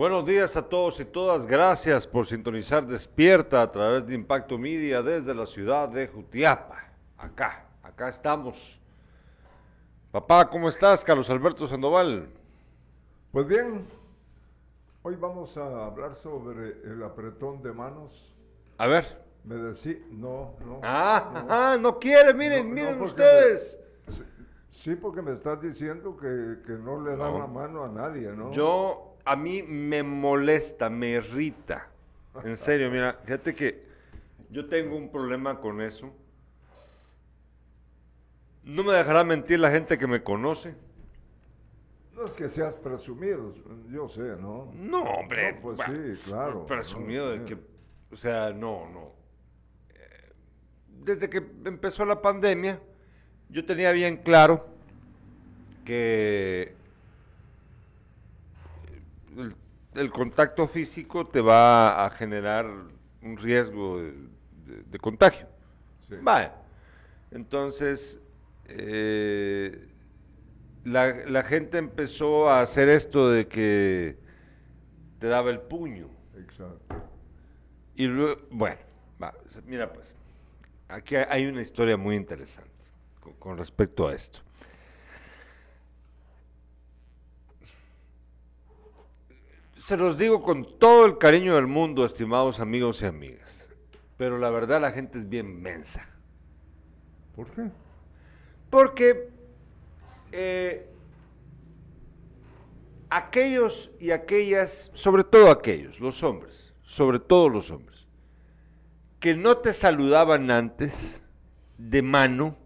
Buenos días a todos y todas. Gracias por sintonizar Despierta a través de Impacto Media desde la ciudad de Jutiapa. Acá, acá estamos. Papá, ¿cómo estás? Carlos Alberto Sandoval. Pues bien, hoy vamos a hablar sobre el apretón de manos. A ver. Me decía, no, no. Ah, no, ah, no quiere, miren, No, miren ustedes. me- sí, porque me estás diciendo que, que no le dan la mano a nadie, ¿no? Yo, a mí me molesta, me irrita. En serio, mira, fíjate que yo tengo un problema con eso. No me dejará mentir la gente que me conoce. No es que seas presumido, yo sé, ¿no? No, hombre. No, pues sí, claro, Presumido ¿no? de que, o sea, no, no. Eh, Desde que empezó la pandemia, yo tenía bien claro que el, el contacto físico te va a generar un riesgo de, de- de contagio. Sí. Vaya. Entonces, eh, la, la gente empezó a hacer esto de que te daba el puño. Exacto. Y luego, bueno, va, mira pues, aquí hay- hay una historia muy interesante con, con respecto a esto. Se los digo con todo el cariño del mundo, estimados amigos y amigas, pero la verdad la gente es bien mensa. ¿Por qué? Porque eh, aquellos y aquellas, sobre todo aquellos, los hombres, sobre todo los hombres, que no te saludaban antes de mano,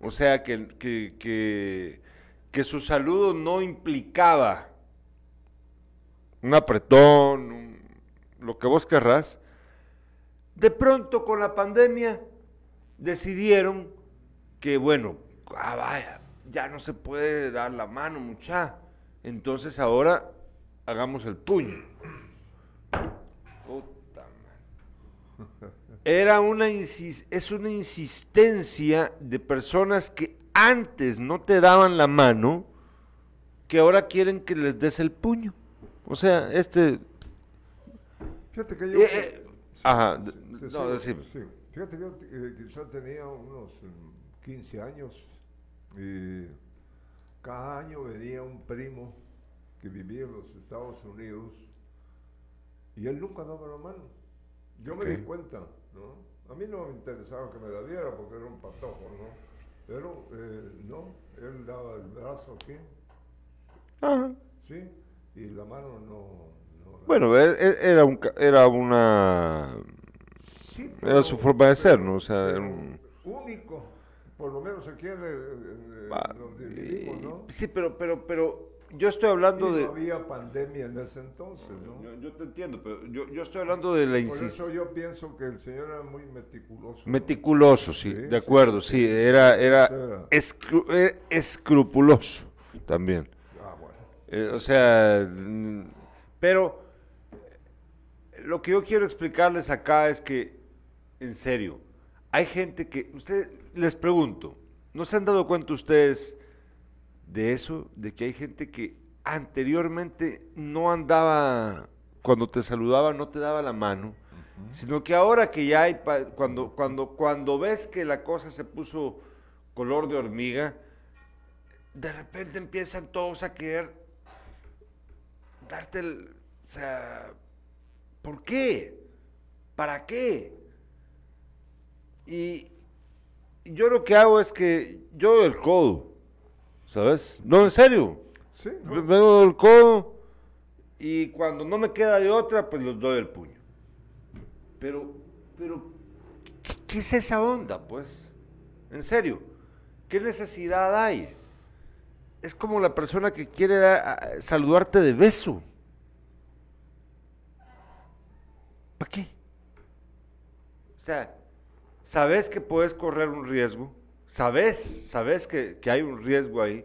o sea, que, que, que- que su saludo no implicaba un apretón, un- lo que vos querrás, de pronto con la pandemia decidieron que bueno, ah, vaya, ya no se puede dar la mano, mucha. Entonces ahora hagamos el puño. Puta. Era una es una insistencia de personas que antes no te daban la mano, que ahora quieren que les des el puño. O sea, este Fíjate que yo... Eh, eh, ajá, Sí, no, sí. Fíjate que yo eh, quizá tenía unos mm, 15 años y cada año venía un primo que vivía en los Estados Unidos y él nunca daba la mano. Yo me di cuenta, ¿no? A mí no me interesaba que me la diera porque era un patojo, ¿no? Pero eh, no, él daba el brazo aquí, Ajá. ¿sí? Y la mano no... no Bueno, e- e- era, un, ca- era una... Sí, Era su forma de ser, ¿no? O sea, era un- único, por lo menos aquí en, el- en- Va, donde vivimos, ¿no? Sí, pero, pero, pero yo estoy hablando Y de... no había pandemia en ese entonces, ¿no? Yo, yo te entiendo, pero yo, yo estoy hablando de la Por insistencia. eso yo pienso que el señor era muy meticuloso. ¿no? Meticuloso, sí, Sí, de sí, acuerdo, sí, era, era, Era. escru- era escrupuloso también. Eh, o sea, pero lo que yo quiero explicarles acá es que, en serio, hay gente que, usted, les pregunto, ¿no se han dado cuenta ustedes de eso? De que hay gente que anteriormente no andaba, cuando te saludaba, no te daba la mano, sino que ahora que ya hay, pa- cuando, cuando, cuando ves que la cosa se puso color de hormiga, de repente empiezan todos a querer darte el... O sea, ¿por qué? ¿Para qué? Y yo lo que hago es que yo doy el codo, ¿sabes? No, en serio. Sí, Me ¿no? me doy el codo y cuando no me queda de otra, pues los doy el puño. Pero, pero, ¿qué, qué es esa onda, pues? En serio, ¿qué necesidad hay? Es como la persona que quiere saludarte de beso. ¿Para qué? O sea, sabes que puedes correr un riesgo, sabes, sabes que, que hay un riesgo ahí,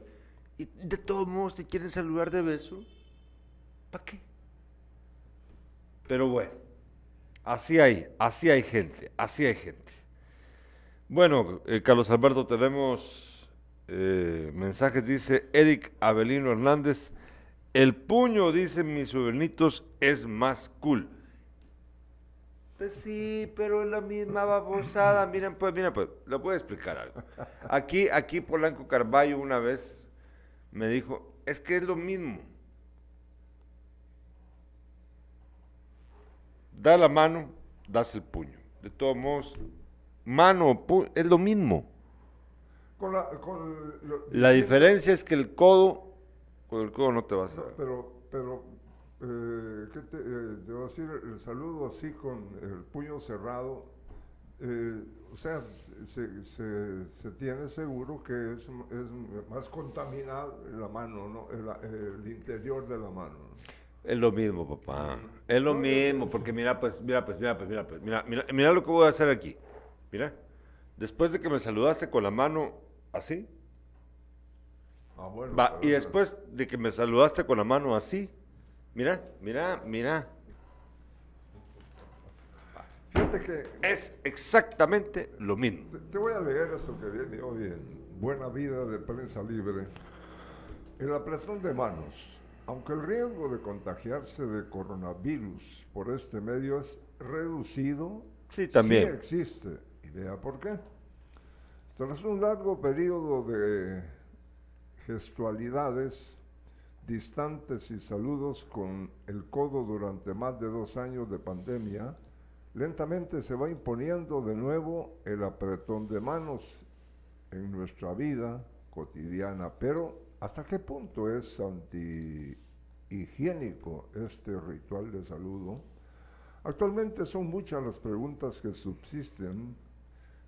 y de todos modos te quieren saludar de beso. ¿Para qué? Pero bueno, así hay, así hay gente, así hay gente. Bueno, eh, Carlos Alberto, tenemos eh, mensajes, dice Eric Avelino Hernández, El puño, dicen mis sobrinitos, es más cool. Pues sí, pero es la misma babosada. Miren, pues, miren, pues, les voy a explicar algo. Aquí, aquí Polanco Carballo una vez me dijo, es que es lo mismo. Da la mano, das el puño. De todos modos, mano o puño, es lo mismo. Con la, con lo- La diferencia es que el codo, con el codo no te vas a... Pero, pero, eh, ¿qué te, eh, te voy a decir? El saludo así con el puño cerrado, eh, o sea, se, se- se tiene seguro que es, es más contaminada la mano, ¿no? El, el interior de la mano. ¿no? Es lo mismo, papá. Es lo No, mismo, es- porque mira, pues, mira, pues, mira, pues, mira, pues, mira, mira, mira lo que voy a hacer aquí. Mira, después de que me saludaste con la mano así, Ah, bueno, va, y después de que me saludaste con la mano así, mira, mira, mira, Fíjate que es exactamente lo mismo. Te, te voy a leer eso que viene hoy en Buena Vida de Prensa Libre. El apretón de manos. Aunque el riesgo de contagiarse de coronavirus por este medio es reducido, Sí, también. sí existe. Y vea por qué. Tras un largo periodo de gestualidades distantes y saludos con el codo durante más de dos años de pandemia, lentamente se va imponiendo de nuevo el apretón de manos en nuestra vida cotidiana. Pero, ¿hasta qué punto es antihigiénico este ritual de saludo? Actualmente son muchas las preguntas que subsisten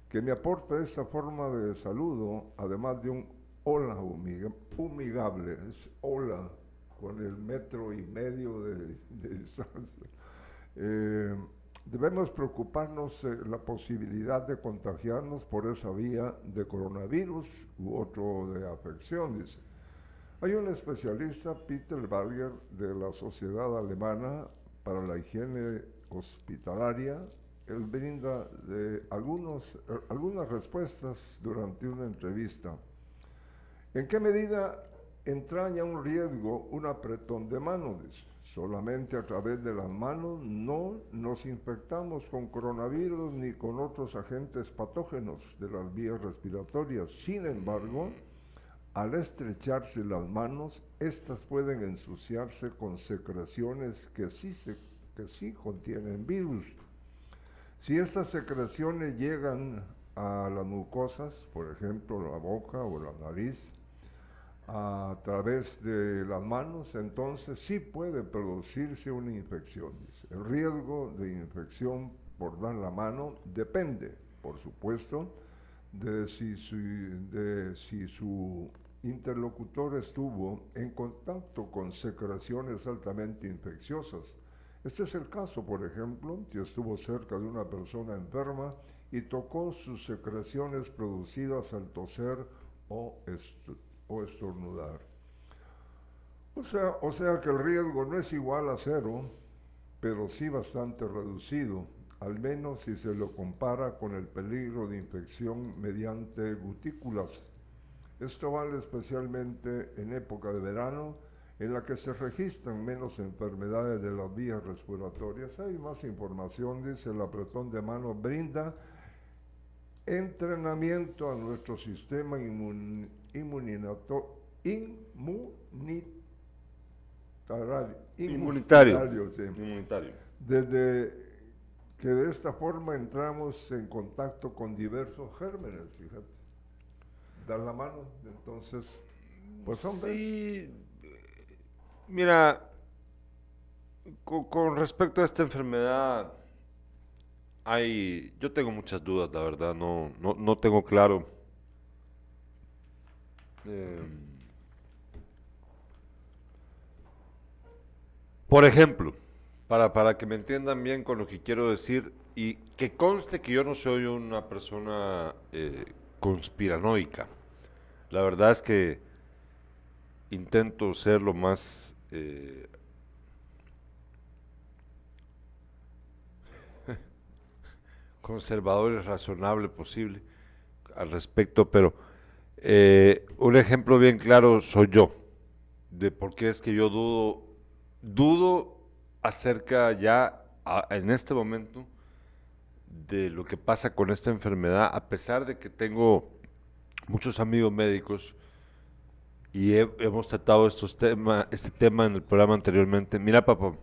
que me aporta esta forma de saludo, además de un hola humiga- humigable, es hola con el metro y medio de, de distancia. Eh, debemos preocuparnos de la posibilidad de contagiarnos por esa vía de coronavirus u otro de afección, dice. Hay un especialista, Peter Balger, de la Sociedad Alemana para la Higiene Hospitalaria. Él brinda algunos, algunas respuestas durante una entrevista. ¿En qué medida entraña un riesgo un apretón de manos? Solamente a través de las manos no nos infectamos con coronavirus ni con otros agentes patógenos de las vías respiratorias. Sin embargo, al estrecharse las manos, estas pueden ensuciarse con secreciones que sí, que sí contienen virus. Si estas secreciones llegan a las mucosas, por ejemplo la boca o la nariz, a través de las manos, entonces sí puede producirse una infección. El riesgo de infección por dar la mano depende, por supuesto, de si su interlocutor estuvo en contacto con secreciones altamente infecciosas. Este es el caso, por ejemplo, si estuvo cerca de una persona enferma y tocó sus secreciones producidas al toser o, est- o estornudar. O sea, o sea que el riesgo no es igual a cero, pero sí bastante reducido, al menos si se lo compara con el peligro de infección mediante gutículas. Esto vale especialmente en época de verano, en la que se registran menos enfermedades de las vías respiratorias. Hay más información, dice el apretón de mano, brinda entrenamiento a nuestro sistema inmun, inmunitario. Inmunitario. sí. Inmunitario. Desde que de esta forma entramos en contacto con diversos gérmenes, fíjate. Dar la mano, entonces, pues hombre, Sí, mira, co- con, respecto a esta enfermedad, hay, yo tengo muchas dudas, la verdad, no, no, no tengo claro. Eh, por ejemplo, para, para que me entiendan bien con lo que quiero decir y que conste que yo no soy una persona eh, conspiranoica. La verdad es que intento ser lo más eh, conservador y razonable posible al respecto, pero eh, un ejemplo bien claro soy yo. de por qué es que yo dudo, dudo acerca ya en este momento de lo que pasa con esta enfermedad, a pesar de que tengo muchos amigos médicos y hemos tratado estos temas, este tema en el programa anteriormente. Mira, papá,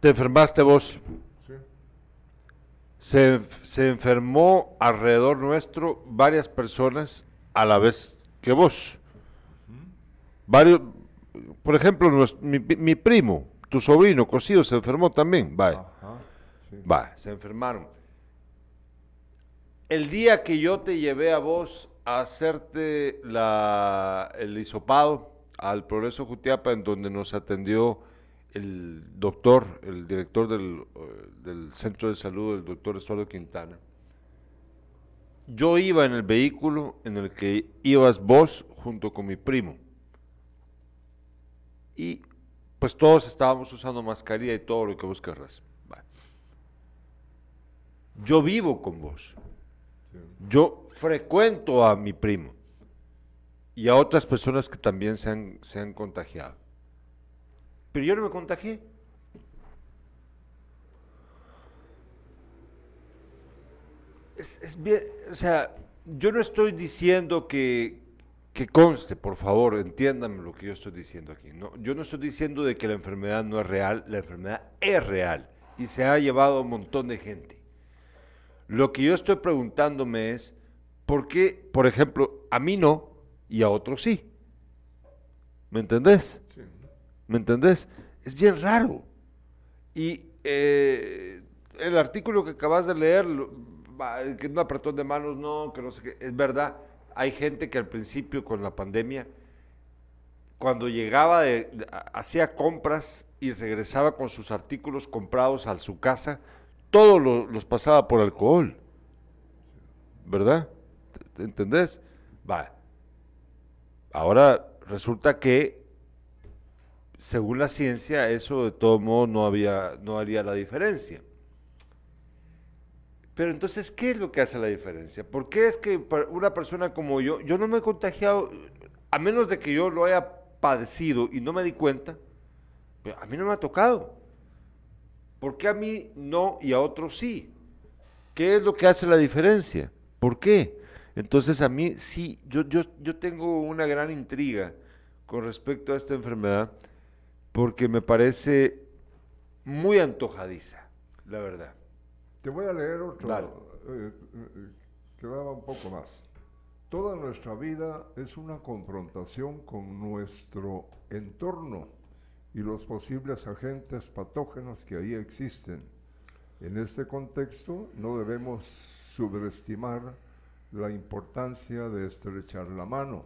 te enfermaste vos. Sí. Se, se enfermó alrededor nuestro varias personas a la vez que vos. Varios, por ejemplo, mi, primo, tu sobrino, cocido, se enfermó también. Va, va, se enfermaron. El día que yo te llevé a vos hacerte el hisopado al Progreso Jutiapa, en donde nos atendió el doctor, el director del, eh, del Centro de Salud, el doctor Estuardo Quintana, yo iba en el vehículo en el que ibas vos junto con mi primo y pues todos estábamos usando mascarilla y todo lo que vos querrás. Yo vivo con vos. Yo frecuento a mi primo y a otras personas que también se han, se han contagiado. Pero yo no me contagié. Es, es bien, o sea, yo no estoy diciendo que, que conste, por favor, entiéndanme lo que yo estoy diciendo aquí. No, yo no estoy diciendo de que la enfermedad no es real, la enfermedad es real y se ha llevado a un montón de gente. Lo que yo estoy preguntándome es, ¿por qué, por ejemplo, a mí no y a otros sí? ¿Me entendés? ¿Me entendés? Es bien raro. Y eh, el artículo que acabas de leer, que un apretón de manos, no, que no sé qué, es verdad hay gente que al principio con la pandemia, cuando llegaba, de, hacía compras y regresaba con sus artículos comprados a su casa, todos los pasaba por alcohol. ¿Verdad? ¿Entendés? Va. Ahora resulta que, según la ciencia, eso de todo modo no, había, no haría la diferencia. Pero entonces, ¿qué es lo que hace la diferencia? ¿Por qué es que una persona como yo, yo no me he contagiado, a menos de que yo lo haya padecido y no me di cuenta, pero a mí no me ha tocado? ¿Por qué a mí no y a otros sí? ¿Qué es lo que hace la diferencia? ¿Por qué? Entonces a mí sí, yo, yo, yo tengo una gran intriga con respecto a esta enfermedad porque me parece muy antojadiza, la verdad. Te voy a leer otro eh, eh, que daba un poco más. Toda nuestra vida es una confrontación con nuestro entorno y los posibles agentes patógenos que ahí existen. En este contexto no debemos subestimar la importancia de estrechar la mano.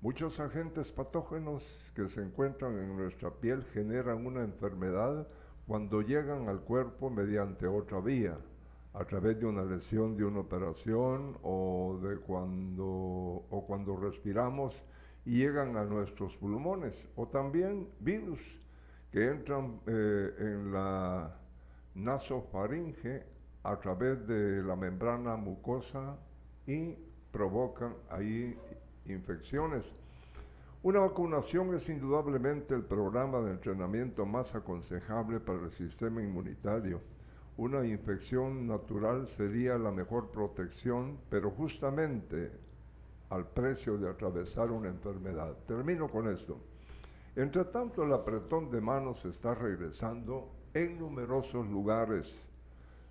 Muchos agentes patógenos que se encuentran en nuestra piel generan una enfermedad cuando llegan al cuerpo mediante otra vía, a través de una lesión de una operación o de cuando o cuando respiramos y llegan a nuestros pulmones o también virus que entran eh, en la nasofaringe a través de la membrana mucosa y provocan ahí infecciones una vacunación es indudablemente el programa de entrenamiento más aconsejable para el sistema inmunitario. Una infección natural sería la mejor protección, pero justamente al precio de atravesar una enfermedad. Termino con esto. Entre tanto, el apretón de manos está regresando en numerosos lugares.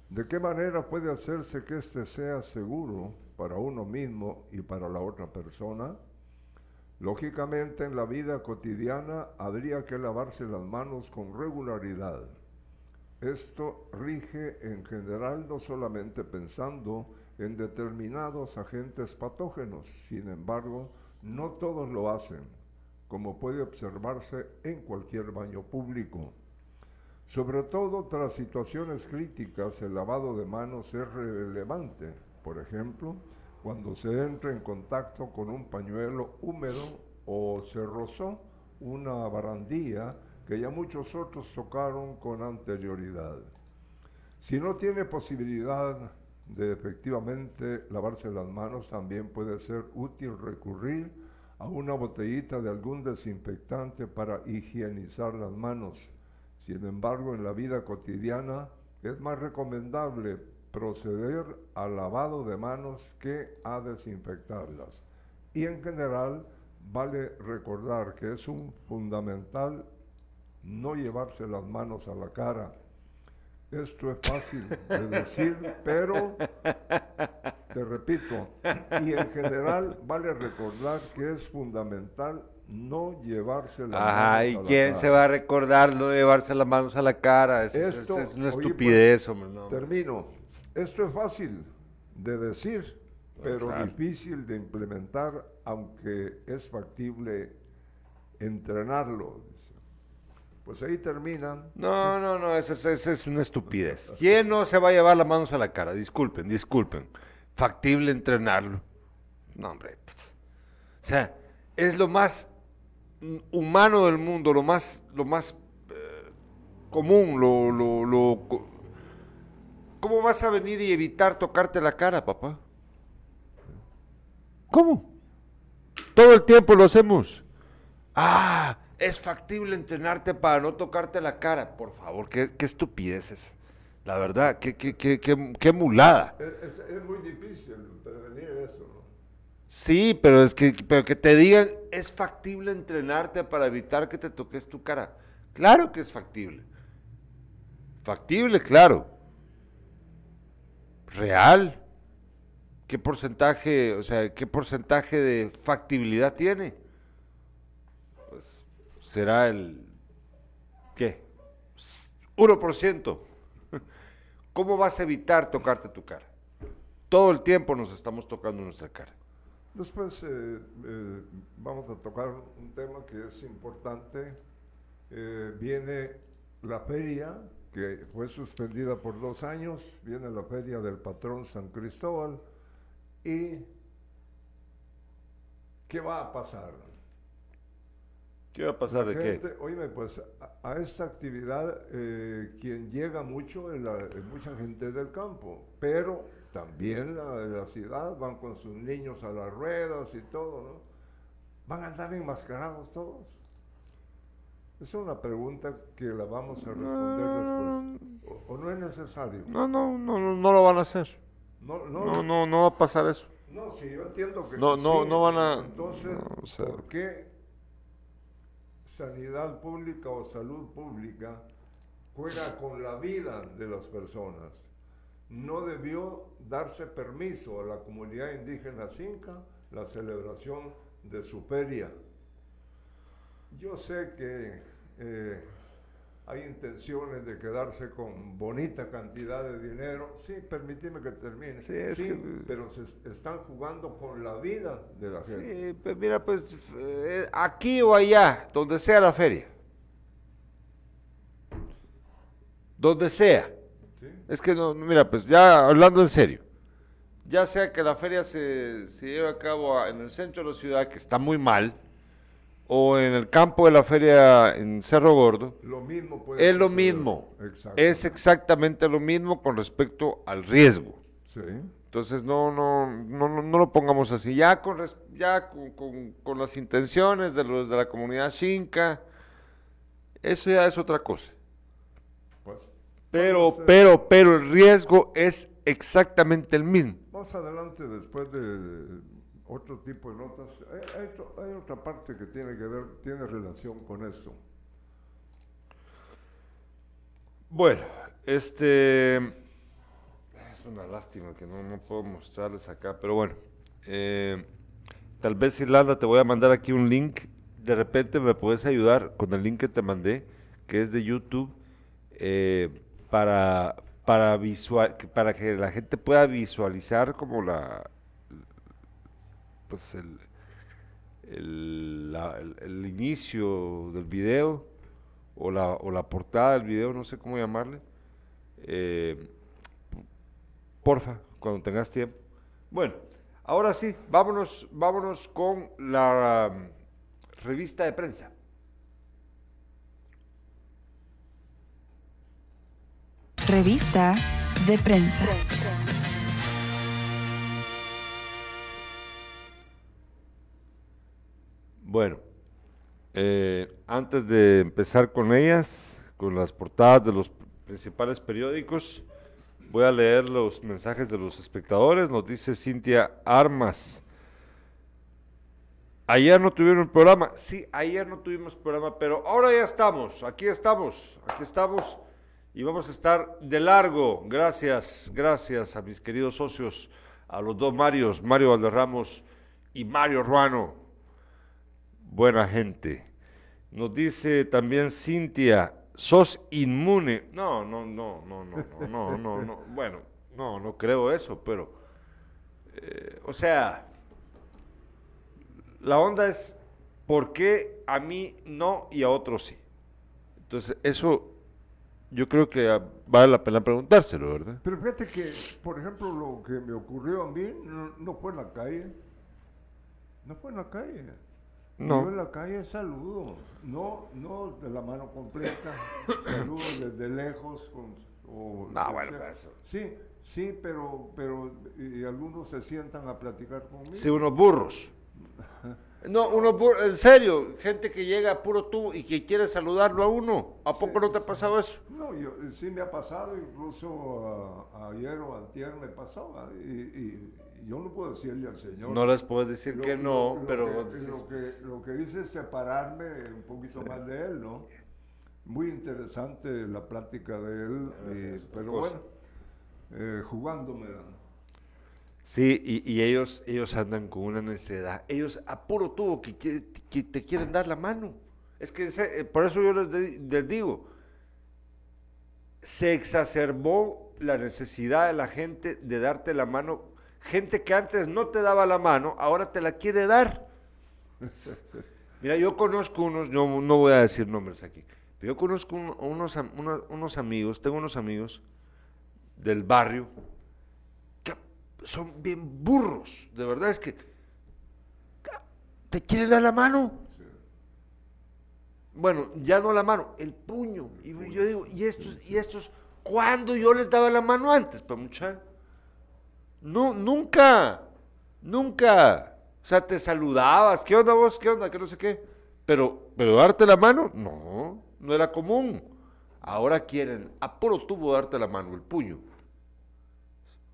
¿De qué manera puede hacerse que éste sea seguro para uno mismo y para la otra persona? Lógicamente en la vida cotidiana habría que lavarse las manos con regularidad. Esto rige en general no solamente pensando en determinados agentes patógenos, sin embargo, no todos lo hacen, como puede observarse en cualquier baño público. Sobre todo tras situaciones críticas, el lavado de manos es relevante. Por ejemplo, cuando se entra en contacto con un pañuelo húmedo o se rozó una barandilla que ya muchos otros tocaron con anterioridad. Si no tiene posibilidad de efectivamente lavarse las manos, también puede ser útil recurrir a una botellita de algún desinfectante para higienizar las manos. Sin embargo, en la vida cotidiana es más recomendable proceder al lavado de manos que a desinfectarlas. Y en general, vale recordar que es un fundamental no llevarse las manos a la cara. Esto es fácil de decir, pero te repito, y en general vale recordar que es fundamental no llevarse las Ajá, ¿y manos a la quién cara. se va a recordar no llevarse las manos a la cara? Es, es- Esto, es una oye, estupidez, pues, hombre. no. Termino. Esto es fácil de decir, pero claro. difícil de implementar, aunque es factible entrenarlo. Pues ahí terminan. No, no, no, esa es, una estupidez. ¿Quién no se va a llevar las manos a la cara? Disculpen, disculpen. Factible entrenarlo. No, hombre. pues. O sea, es lo más humano del mundo, lo más, lo más eh, común, lo, lo, lo ¿Cómo vas a venir y evitar tocarte la cara, papá? ¿Cómo? Todo el tiempo lo hacemos. Ah, es factible entrenarte para no tocarte la cara. Por favor, qué, qué estupidez es. La verdad, qué, qué, qué, qué, qué mulada. Es, es- es muy difícil prevenir eso, ¿no? Sí, pero es que, pero que te digan, es factible entrenarte para evitar que te toques tu cara. Claro que es factible. Factible, claro. Real. ¿Qué porcentaje, o sea, qué porcentaje de factibilidad tiene? Será el ¿qué? 1%. ¿Cómo vas a evitar tocarte tu cara? Todo el tiempo nos estamos tocando nuestra cara. Después eh, eh, vamos a tocar un tema que es importante. Eh, viene la feria, que fue suspendida por dos años, viene la feria del patrón San Cristóbal. ¿Y qué va a pasar? ¿Qué va a pasar de qué? Gente, oíme, pues a, a esta actividad eh, quien llega mucho es, la- es mucha gente del campo, pero también la de la ciudad van con sus niños a las ruedas y todo, ¿no? ¿Van a andar enmascarados todos? Es una pregunta que la vamos a responder después. O, o no es necesario? No, no, no, no, no lo van a hacer. No, no, No, no, no va a pasar eso. No, sí, yo entiendo que No, no, sí. no van a- Entonces, no, o sea- ¿por qué sanidad pública o salud pública juega con la vida de las personas? No debió darse permiso a la comunidad indígena Cinca la celebración de su feria. Yo sé que eh, hay intenciones de quedarse con bonita cantidad de dinero. Sí, permíteme que termine. Sí, es Sí, que- pero se es- están jugando con la vida de la gente. Sí, pues mira, pues eh, aquí o allá, donde sea la feria. Donde sea. ¿sí? Es que no, mira, pues ya hablando en serio. Ya sea que la feria se, se lleve a cabo en el centro de la ciudad, que está muy mal, o en el campo de la feria en Cerro Gordo, Lo mismo puede es lo suceder. mismo. Es exactamente lo mismo con respecto al riesgo. Sí. Entonces no, no, no, no, no lo pongamos así. Ya con ya con, con- con las intenciones de los de la comunidad Xinca, eso ya es otra cosa. Pues, Pero, pero, pero el riesgo es exactamente el mismo. Más adelante, después de otro tipo de notas, hay, hay otra parte que tiene que ver, tiene relación con esto. Bueno, este es una lástima que no, no puedo mostrarles acá, pero bueno, eh, tal vez Irlanda te voy a mandar aquí un link. De repente me puedes ayudar con el link que te mandé, que es de YouTube, eh, para para visual, para que la gente pueda visualizar como la pues el el, la- el- inicio del video o la, o la portada del video, no sé cómo llamarle. Eh, porfa, cuando tengas tiempo. Bueno, ahora sí, vámonos, vámonos con la um, revista de prensa. Revista de prensa. Bueno, eh, antes de empezar con ellas, con las portadas de los principales periódicos, voy a leer los mensajes de los espectadores. Nos dice Cintia Armas. Ayer no tuvieron programa. Sí, ayer no tuvimos programa, pero ahora ya estamos. Aquí estamos. Aquí estamos. Y vamos a estar de largo. Gracias, gracias a mis queridos socios, a los dos Marios, Mario Valderramos y Mario Ruano. Buena gente. Nos dice también Cintia, sos inmune. No, no, no, no, no, no, no, no, no. Bueno, no, no creo eso, pero, eh, o sea, la onda es, ¿por qué a mí no y a otros sí? Entonces, eso yo creo que vale la pena preguntárselo, ¿verdad? Pero fíjate que, por ejemplo, lo que me ocurrió a mí no, no fue en la calle. No fue en la calle. No. Yo en la calle saludo, no, no de la mano completa, saludo desde lejos. Con, o No, bueno, pues eso. Sí, sí, pero, pero y algunos se sientan a platicar conmigo. Sí, unos burros. No, burros, en serio, gente que llega puro tú y que quiere saludarlo a uno. ¿A poco no te ha pasado eso? No, yo, eh, sí me ha pasado, incluso ayer o antier me pasó, y, y yo no puedo decirle al Señor. No les puedes decir Lo- que no, lo pero... que- lo, que, lo que hice es separarme un poquito más de él, ¿no? Muy interesante la plática de él, y- pero cosa. bueno, eh, jugándome. Sí, y, y ellos, ellos andan con una necesidad. Ellos a puro tubo que, que te quieren dar la mano. Es que eh, por eso yo les, les digo, se exacerbó la necesidad de la gente de darte la mano. Gente que antes no te daba la mano, ahora te la quiere dar. Mira, yo conozco unos, no, no voy a decir nombres aquí, pero yo conozco un- unos, unos, unos amigos, tengo unos amigos del barrio son bien burros, de verdad es que te quieren dar la mano. Bueno, ya no la mano, el puño. Y yo digo, ¿y estos, y estos, cuándo yo les daba la mano antes, pa mucha? No, nunca, nunca. O sea, te saludabas, ¿qué onda vos? ¿Qué onda? Que no sé qué. Pero, pero darte la mano, no, no era común. Ahora quieren a puro tubo darte la mano, el puño.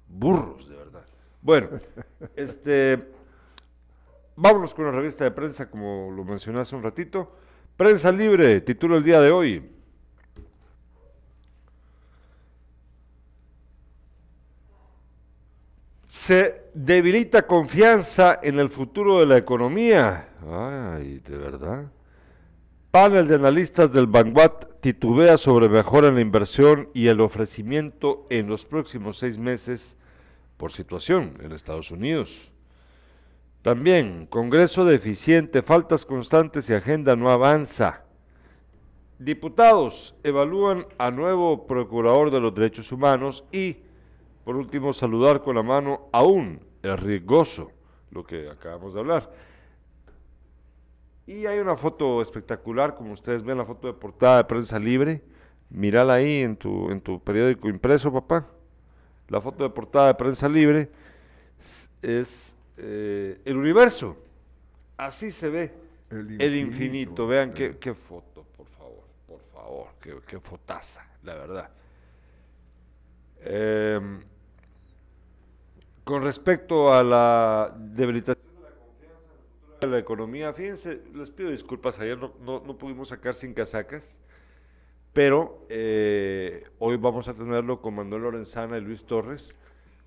Burros, de verdad. Bueno, este, vámonos con la revista de prensa, como lo mencioné hace un ratito. Prensa libre, título el día de hoy. Se debilita confianza en el futuro de la economía. Ay, de verdad. Panel de analistas del Vanguard titubea sobre mejora en la inversión y el ofrecimiento en los próximos seis meses por situación en Estados Unidos. También, Congreso deficiente, faltas constantes y agenda no avanza. Diputados evalúan a nuevo procurador de los derechos humanos y, por último, saludar con la mano aún el riesgoso, lo que acabamos de hablar. Y hay una foto espectacular, como ustedes ven, la foto de portada de prensa libre. Mírala ahí en tu, en tu periódico impreso, papá. La foto de portada de prensa libre es, eh, el universo. Así se ve El el infinito. Vean qué, qué foto, por favor, por favor, qué, qué fotaza, la verdad. Em, con respecto a la debilitación de la confianza de la economía, fíjense, les pido disculpas, ayer no, no- no pudimos sacar sin casacas, pero eh, hoy vamos a tenerlo con Manuel Lorenzana y Luis Torres,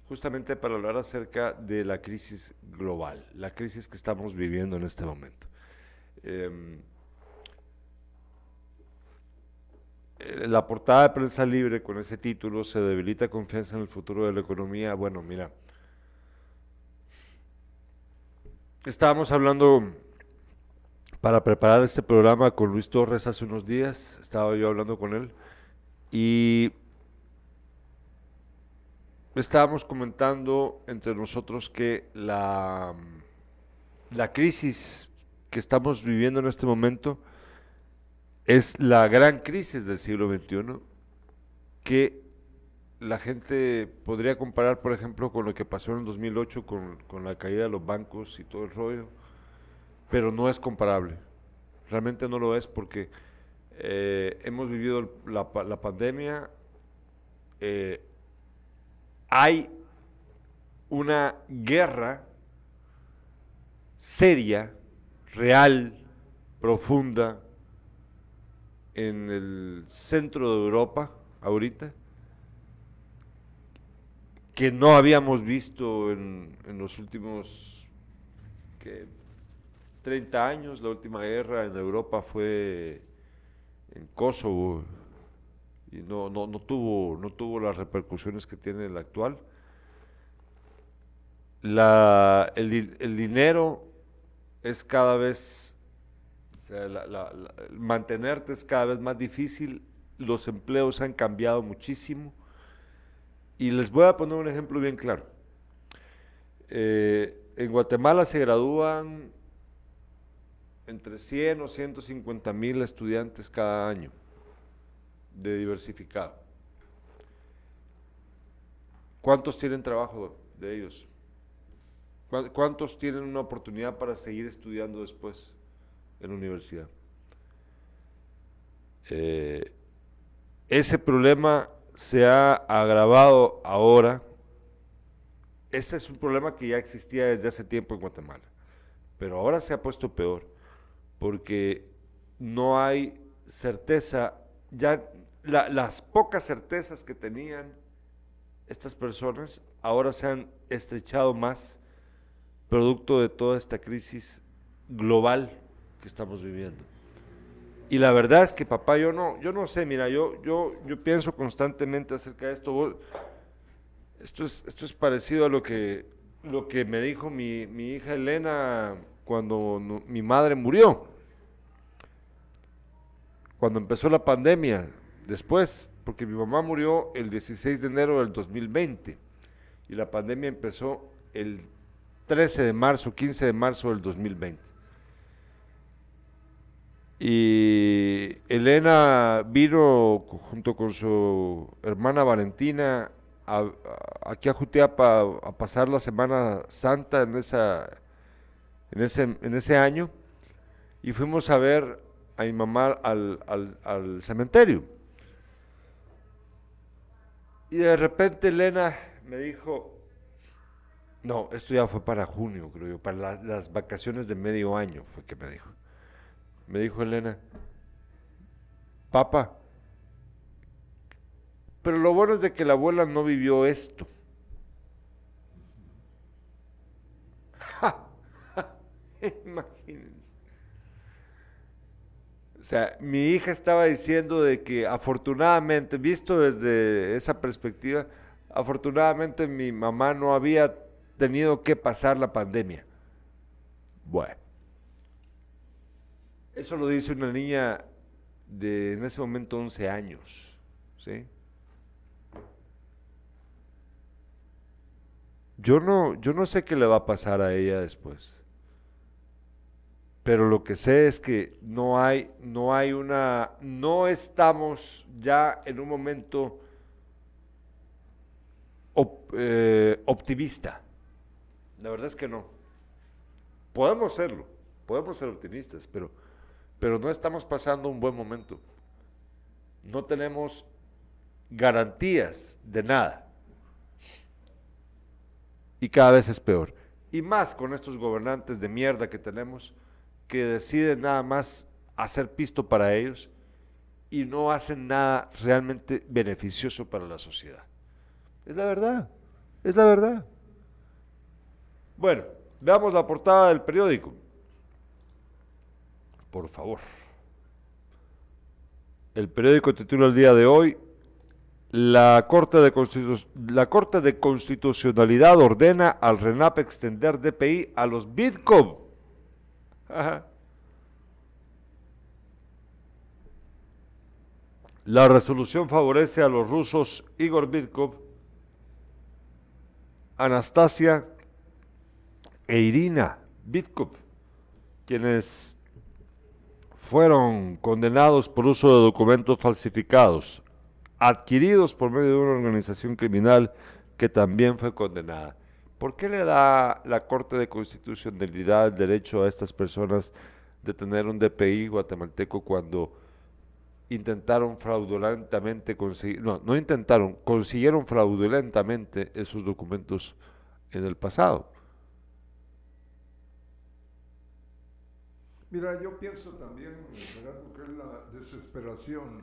justamente para hablar acerca de la crisis global, la crisis que estamos viviendo en este momento. Em, eh, la portada de prensa libre con ese título se debilita confianza en el futuro de la economía. Bueno, mira, estábamos hablando para preparar este programa con Luis Torres hace unos días, estaba yo hablando con él y estábamos comentando entre nosotros que la, la crisis que estamos viviendo en este momento es la gran crisis del siglo XXI que la gente podría comparar, por ejemplo, con lo que pasó en el 2008 con, con la caída de los bancos y todo el rollo. Pero no es comparable. Realmente no lo es porque eh, hemos vivido la, pandemia, eh, hay una guerra seria, real, profunda en el centro de Europa ahorita, que no habíamos visto en, los últimos 30 años. La última guerra en Europa fue en Kosovo y no, no, no, tuvo, no tuvo las repercusiones que tiene la actual. La, el, el dinero es cada vez, mantenerte es cada vez más difícil, los empleos han cambiado muchísimo. Y les voy a poner un ejemplo bien claro. Eh, en Guatemala se gradúan entre 100 o 150 mil estudiantes cada año de diversificado. ¿Cuántos tienen trabajo de ellos? ¿Cuántos tienen una oportunidad para seguir estudiando después en la universidad? Eh, ese problema se ha agravado ahora. Ese es un problema que ya existía desde hace tiempo en Guatemala, pero ahora se ha puesto peor porque no hay certeza, ya las pocas certezas que tenían estas personas ahora se han estrechado más producto de toda esta crisis global que estamos viviendo. Y la verdad es que papá, yo no, yo no sé, mira, yo, yo, yo pienso constantemente acerca de esto. esto es, esto es parecido a lo que, lo que me dijo mi, mi hija Elena cuando mi madre murió. Cuando empezó la pandemia, después, porque mi mamá murió el 16 de enero del 2020 y la pandemia empezó el 13 de marzo, 15 de marzo del 2020. Y Elena vino junto con su hermana Valentina aquí a Jutiapa a pasar la Semana Santa en, esa, en, ese, en ese año y fuimos a ver a mi mamá al, al, cementerio. Y de repente Elena me dijo, no, esto ya fue para junio, creo yo, para las vacaciones de medio año fue que me dijo. Me dijo Elena, papá, pero lo bueno es de que la abuela no vivió esto. Imagínense. O sea, mi hija estaba diciendo de que afortunadamente, visto desde esa perspectiva, afortunadamente mi mamá no había tenido que pasar la pandemia. Bueno, eso lo dice una niña de en ese momento 11 años, ¿sí? Yo no, yo no sé qué le va a pasar a ella después. Pero lo que sé es que no hay, no hay una, no estamos ya en un momento eh, optimista. La verdad es que no. Podemos serlo, podemos ser optimistas, pero, pero no estamos pasando un buen momento. No tenemos garantías de nada. Y cada vez es peor. Y más con estos gobernantes de mierda que tenemos que deciden nada más hacer pisto para ellos y no hacen nada realmente beneficioso para la sociedad. Es la verdad, es la verdad. Bueno, veamos la portada del periódico. Por favor. El periódico titula el día de hoy, la Corte de, la Corte de Constitucionalidad ordena al RENAP extender DPI a los Bitcoin. La resolución favorece a los rusos Igor Bitkov, Anastasia e Irina Bitkov, quienes fueron condenados por uso de documentos falsificados, adquiridos por medio de una organización criminal que también fue condenada. ¿Por qué le da la Corte de Constitucionalidad el derecho a estas personas de tener un DPI guatemalteco cuando intentaron fraudulentamente conseguir, no, no intentaron, consiguieron fraudulentamente esos documentos en el pasado? Mira, yo pienso también, Gerardo, que es la desesperación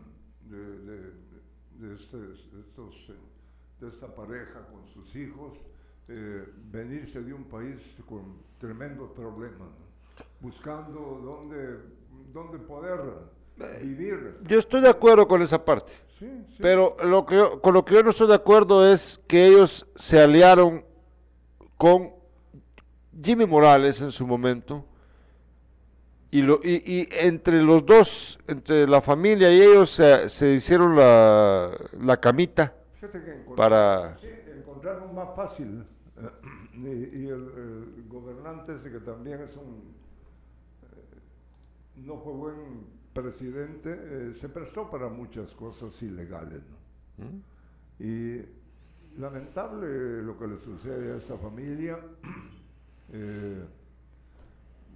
de, este, de esta pareja con sus hijos, eh, venirse de un país con tremendos problemas, buscando dónde, dónde poder vivir. Yo estoy de acuerdo con esa parte, Sí, sí. pero lo que yo- con lo que yo no estoy de acuerdo es que ellos se aliaron con Jimmy Morales en su momento y, lo, y, y entre los dos, entre la familia y ellos se, se hicieron la, la camita para... Sí, encontraron más fácil. Eh, y, y el, el gobernante ese que también es un... eh, no fue buen presidente, eh, se prestó para muchas cosas ilegales. ¿no? ¿Mm? Y lamentable lo que le sucede a esta familia. Eh,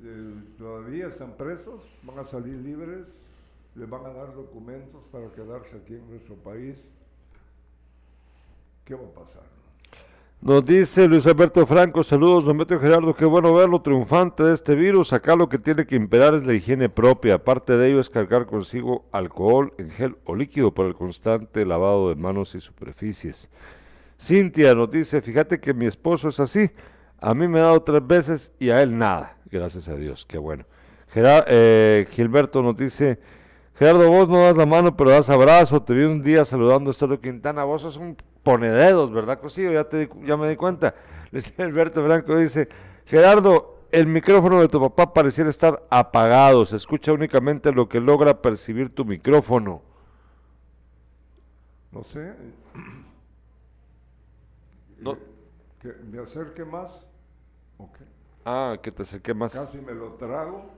eh, todavía están presos, van a salir libres, les van a dar documentos para quedarse aquí en nuestro país. ¿Qué va a pasar? No? Nos dice Luis Alberto Franco, saludos, don Beto Gerardo, qué bueno verlo triunfante de este virus. Acá lo que tiene que imperar es la higiene propia. Aparte de ello es cargar consigo alcohol en gel o líquido para el constante lavado de manos y superficies. Cintia nos dice, fíjate que mi esposo es así. A mí me ha dado tres veces y a él nada. Gracias a Dios, qué bueno. Eh, Gilberto nos dice, Gerardo, vos no das la mano, pero das abrazo. Te vi un día saludando a Estado Quintana. Vos sos un ponededos, ¿verdad, Cosillo? Ya, te, ya me di cuenta. Luis Alberto Franco dice, Gerardo, el micrófono de tu papá pareciera estar apagado. Se escucha únicamente lo que logra percibir tu micrófono. No sé. No. ¿Que me acerque más? Ok. Ah, que te acerqué más. Casi me lo trago.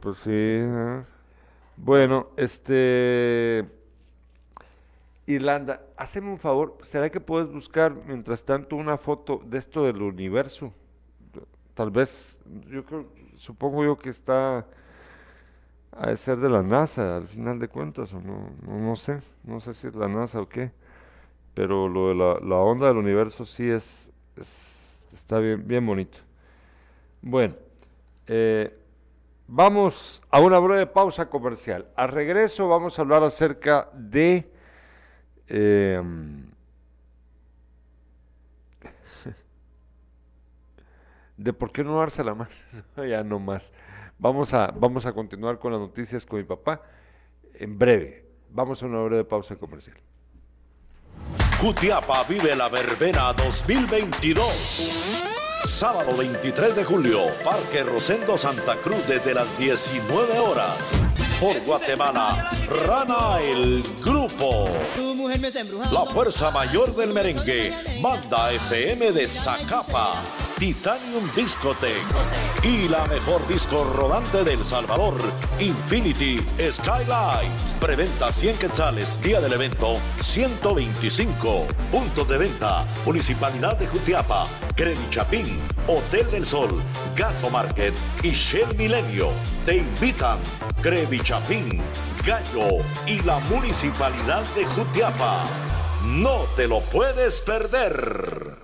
Pues sí. Bueno, este... Irlanda, haceme un favor, ¿será que puedes buscar mientras tanto una foto de esto del universo? Tal vez, yo creo, supongo yo que está a ser de la NASA al final de cuentas, o no, no, sé, no sé si es la NASA o qué, pero lo de la, onda del universo sí es, es- está bien, bien bonito. Bueno, eh, vamos a una breve pausa comercial. Al regreso vamos a hablar acerca de eh, de por qué no darse la mano. ya no más. Vamos a, vamos a continuar con las noticias con mi papá en breve. Vamos a una breve pausa comercial. Jutiapa vive la verbena 2022. Sábado 23 de julio, Parque Rosendo Santa Cruz desde las 19 horas. Por Guatemala, Rana el Grupo. La fuerza mayor del merengue, Banda FM de Zacapa, Titanium Discotech y la mejor disco rodante del Salvador, Infinity Skylight. Preventa 100 quetzales, día del evento 125. Puntos de venta, Municipalidad de Jutiapa, Credit Chapín, Hotel del Sol, Gaso Market y Shell Milenio. Te invitan Credit Chapín, Gallo y la Municipalidad de Jutiapa. No te lo puedes perder.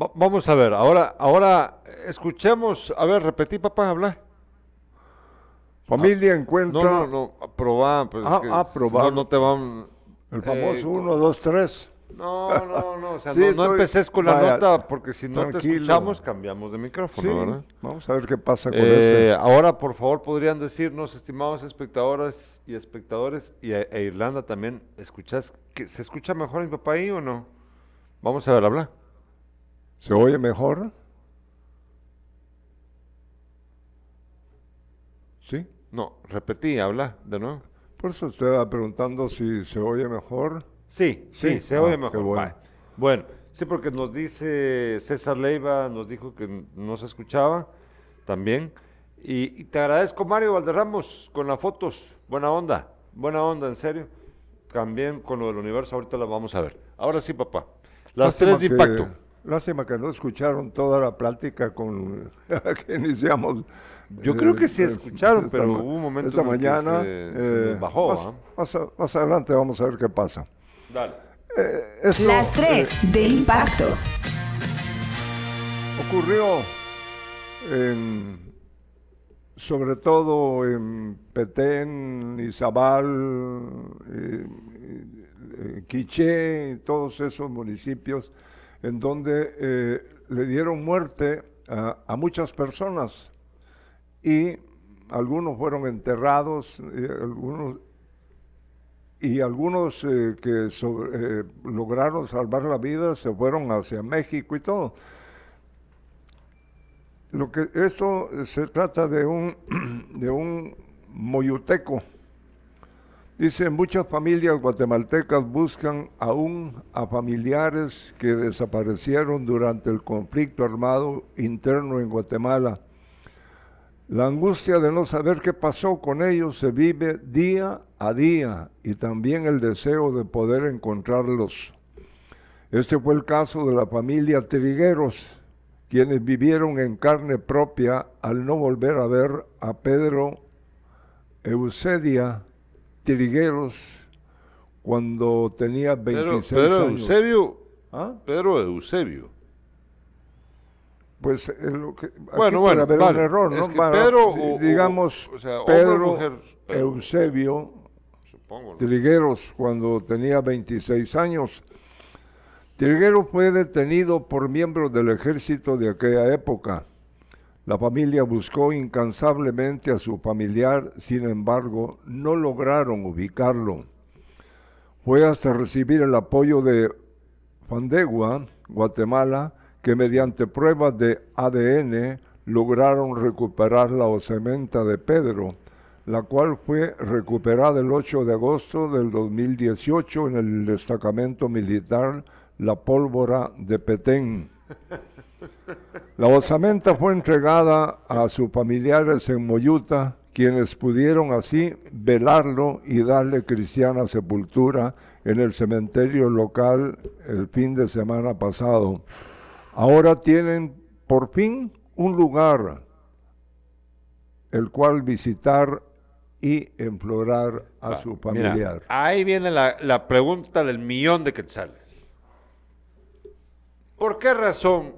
Va- vamos a ver, ahora, ahora escuchemos, a ver, repetí, papá, habla. Familia No, encuentra no, no, aprobar, pues es Ah, que aprobar. No, no te van... el famoso 1, 2, 3. No, no, no, o sea, Sí, no, no estoy- empeces con la vaya, nota, porque si no te escuchamos, cambiamos de micrófono, Sí, ¿verdad? vamos a ver qué pasa con Eh, este. ahora, por favor, podrían decirnos, estimados espectadores y espectadores, y e, e Irlanda también, ¿escuchas? Que, ¿Se escucha mejor mi papá ahí o no? Vamos a ver, habla. ¿Se oye mejor? ¿Sí? No, repetí, habla de nuevo. Por eso estaba preguntando si se oye mejor. Sí, sí, Sí. se Ah, oye qué mejor. bueno. Va. Bueno, sí, porque nos dice César Leiva, nos dijo que no se escuchaba también. Y, y te agradezco, Mario Valderramos, con las fotos. Buena onda, buena onda, en serio. También con lo del universo, ahorita la vamos a ver. Ahora sí, papá. Las Lástima tres de impacto. Lástima que no escucharon toda la plática con que iniciamos. Yo creo que sí eh, escucharon, esta pero hubo un momento Esta el que mañana. se- se eh, bajó, más, ¿ah? más a- más adelante vamos a ver qué pasa. Dale. Eh, esto, Las tres de impacto. ocurrió en, sobre todo en Petén, Izabal, eh, eh, Quiché, todos esos municipios en donde eh, le dieron muerte a, muchas personas y algunos fueron enterrados, eh, algunos y algunos eh, que eh, lograron salvar la vida se fueron hacia México y todo. Lo que esto se trata de un de un moyuteco. Dice, muchas familias guatemaltecas buscan aún a familiares que desaparecieron durante el conflicto armado interno en Guatemala. La angustia de no saber qué pasó con ellos se vive día a día y también el deseo de poder encontrarlos. Este fue el caso de la familia Trigueros, quienes vivieron en carne propia al no volver a ver a Pedro Eusedia Trigueros cuando tenía 26 Pedro, Pedro años. Eusebio, ¿Ah? Pedro Eusebio. Pues eh, lo que, Bueno, bueno, haber vale. un error, Es ¿no? que Para- Pedro o- digamos, o sea, Pedro mujer, Pedro. Eusebio Supongo. ¿no? Trigueros cuando tenía 26 años. Trigueros fue detenido por miembros del ejército de aquella época. La familia buscó incansablemente a su familiar, sin embargo, no lograron ubicarlo. Fue hasta recibir el apoyo de Fandegua, Guatemala, que mediante pruebas de ADN lograron recuperar la osamenta de Pedro, la cual fue recuperada el 8 de agosto del 2018 en el destacamento militar La Pólvora de Petén. La osamenta fue entregada a sus familiares en Moyuta, quienes pudieron así velarlo y darle cristiana sepultura en el cementerio local el fin de semana pasado. Ahora tienen por fin un lugar el cual visitar y enflorar a su Mira, familiar. ahí viene la, la pregunta del millón de quetzales. ¿Por qué razón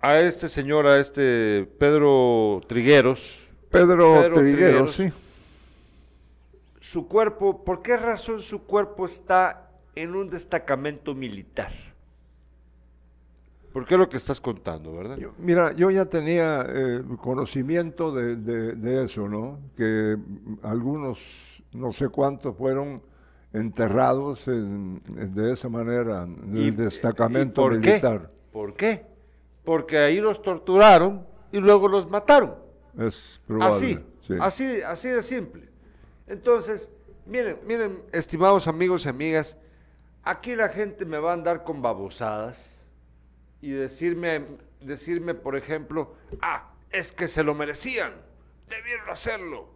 a este señor, a este Pedro Trigueros, Pedro, Pedro Trigueros, Trigueros. sí. su cuerpo, por qué razón su cuerpo está en un destacamento militar? ¿Por qué lo que estás contando, verdad? Yo- mira, yo ya tenía eh, conocimiento de, de- de eso, ¿no? Que algunos, no sé cuántos, fueron enterrados en- en- de esa manera en el destacamento y por militar. Qué? ¿Por qué? Porque ahí los torturaron y luego los mataron. Es probable. Así, sí. así, así de simple. Entonces, miren, miren, estimados amigos y amigas, aquí la gente me va a andar con babosadas y decirme decirme, por ejemplo, ah, es que se lo merecían, debieron hacerlo.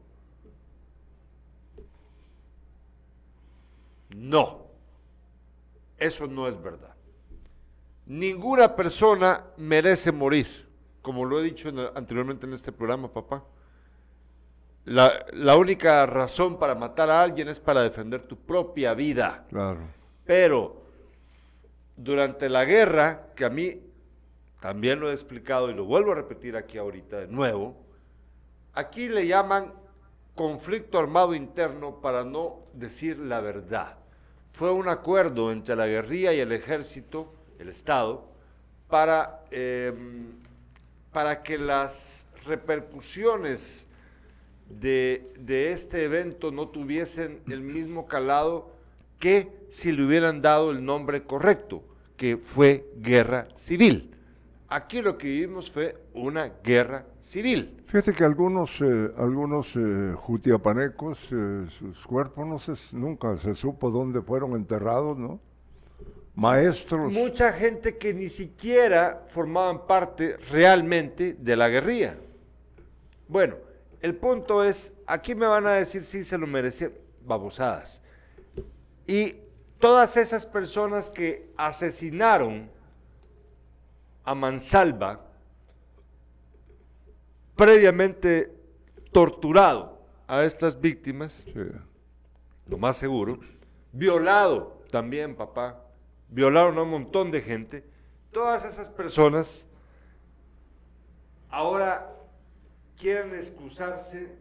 No, eso no es verdad. Ninguna persona merece morir, como lo he dicho en- anteriormente en este programa, papá. La, la única razón para matar a alguien es para defender tu propia vida. Claro. Pero durante la guerra, que a mí también lo he explicado y lo vuelvo a repetir aquí ahorita de nuevo, aquí le llaman conflicto armado interno para no decir la verdad. Fue un acuerdo entre la guerrilla y el ejército, el Estado, para, eh, para que las repercusiones de, de este evento no tuviesen el mismo calado que si le hubieran dado el nombre correcto, que fue guerra civil. Aquí lo que vivimos fue una guerra civil. Fíjate que algunos, eh, algunos eh, jutiapanecos, eh, sus cuerpos no se, nunca se supo dónde fueron enterrados, ¿no? Maestros. Mucha gente que ni siquiera formaban parte realmente de la guerrilla. Bueno, el punto es, aquí me van a decir si se lo merecían, babosadas. Y todas esas personas que asesinaron a Mansalva, previamente torturado a estas víctimas, Sí. lo más seguro, violado también, papá, violaron a un montón de gente, todas esas personas ahora quieren excusarse,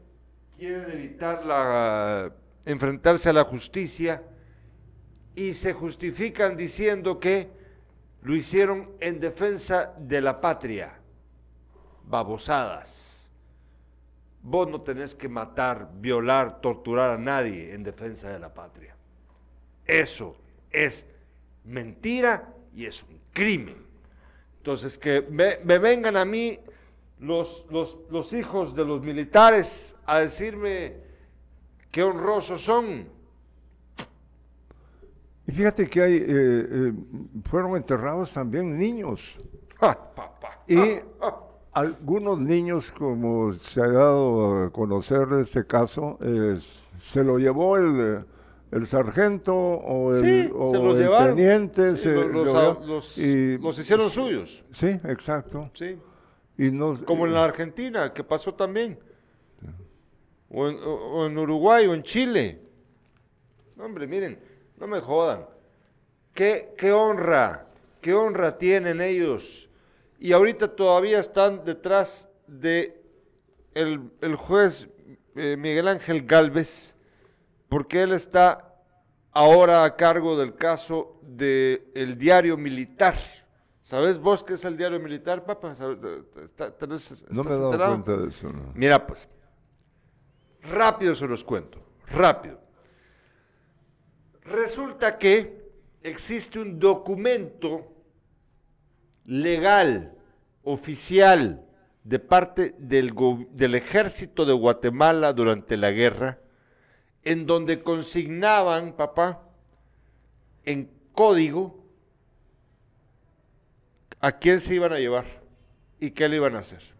quieren evitar la, enfrentarse a la justicia y se justifican diciendo que lo hicieron en defensa de la patria. Babosadas. Vos no tenés que matar, violar, torturar a nadie en defensa de la patria. Eso es mentira y es un crimen. Entonces, que me, me vengan a mí los, los, los hijos de los militares a decirme qué honrosos son. Y fíjate que hay, eh, eh, fueron enterrados también niños. Papá. Y Ah, ah. algunos niños, como se ha dado a conocer de este caso, es- se lo llevó el, eh, el sargento o el, Sí, o se los el llevaron. teniente. Sí, se lo- los, los- y- los hicieron suyos. Sí, exacto. Sí. Y no, Como en la Argentina, que pasó también. O en, o- o en Uruguay o en Chile. No, hombre, miren, no me jodan. ¿Qué, qué honra, qué honra tienen ellos. Y ahorita todavía están detrás de el, el juez eh, Miguel Ángel Galvez, porque él está ahora a cargo del caso del diario militar. ¿Sabes vos qué es el diario militar, papá? ¿Sabes? ¿Está- tenés- no me he dado enterado? cuenta de eso. ¿no? Mira, pues, rápido se los cuento, rápido. Resulta que existe un documento legal, oficial, de parte del, del ejército de Guatemala durante la guerra, en donde consignaban, papá, en código, a quién se iban a llevar y qué le iban a hacer.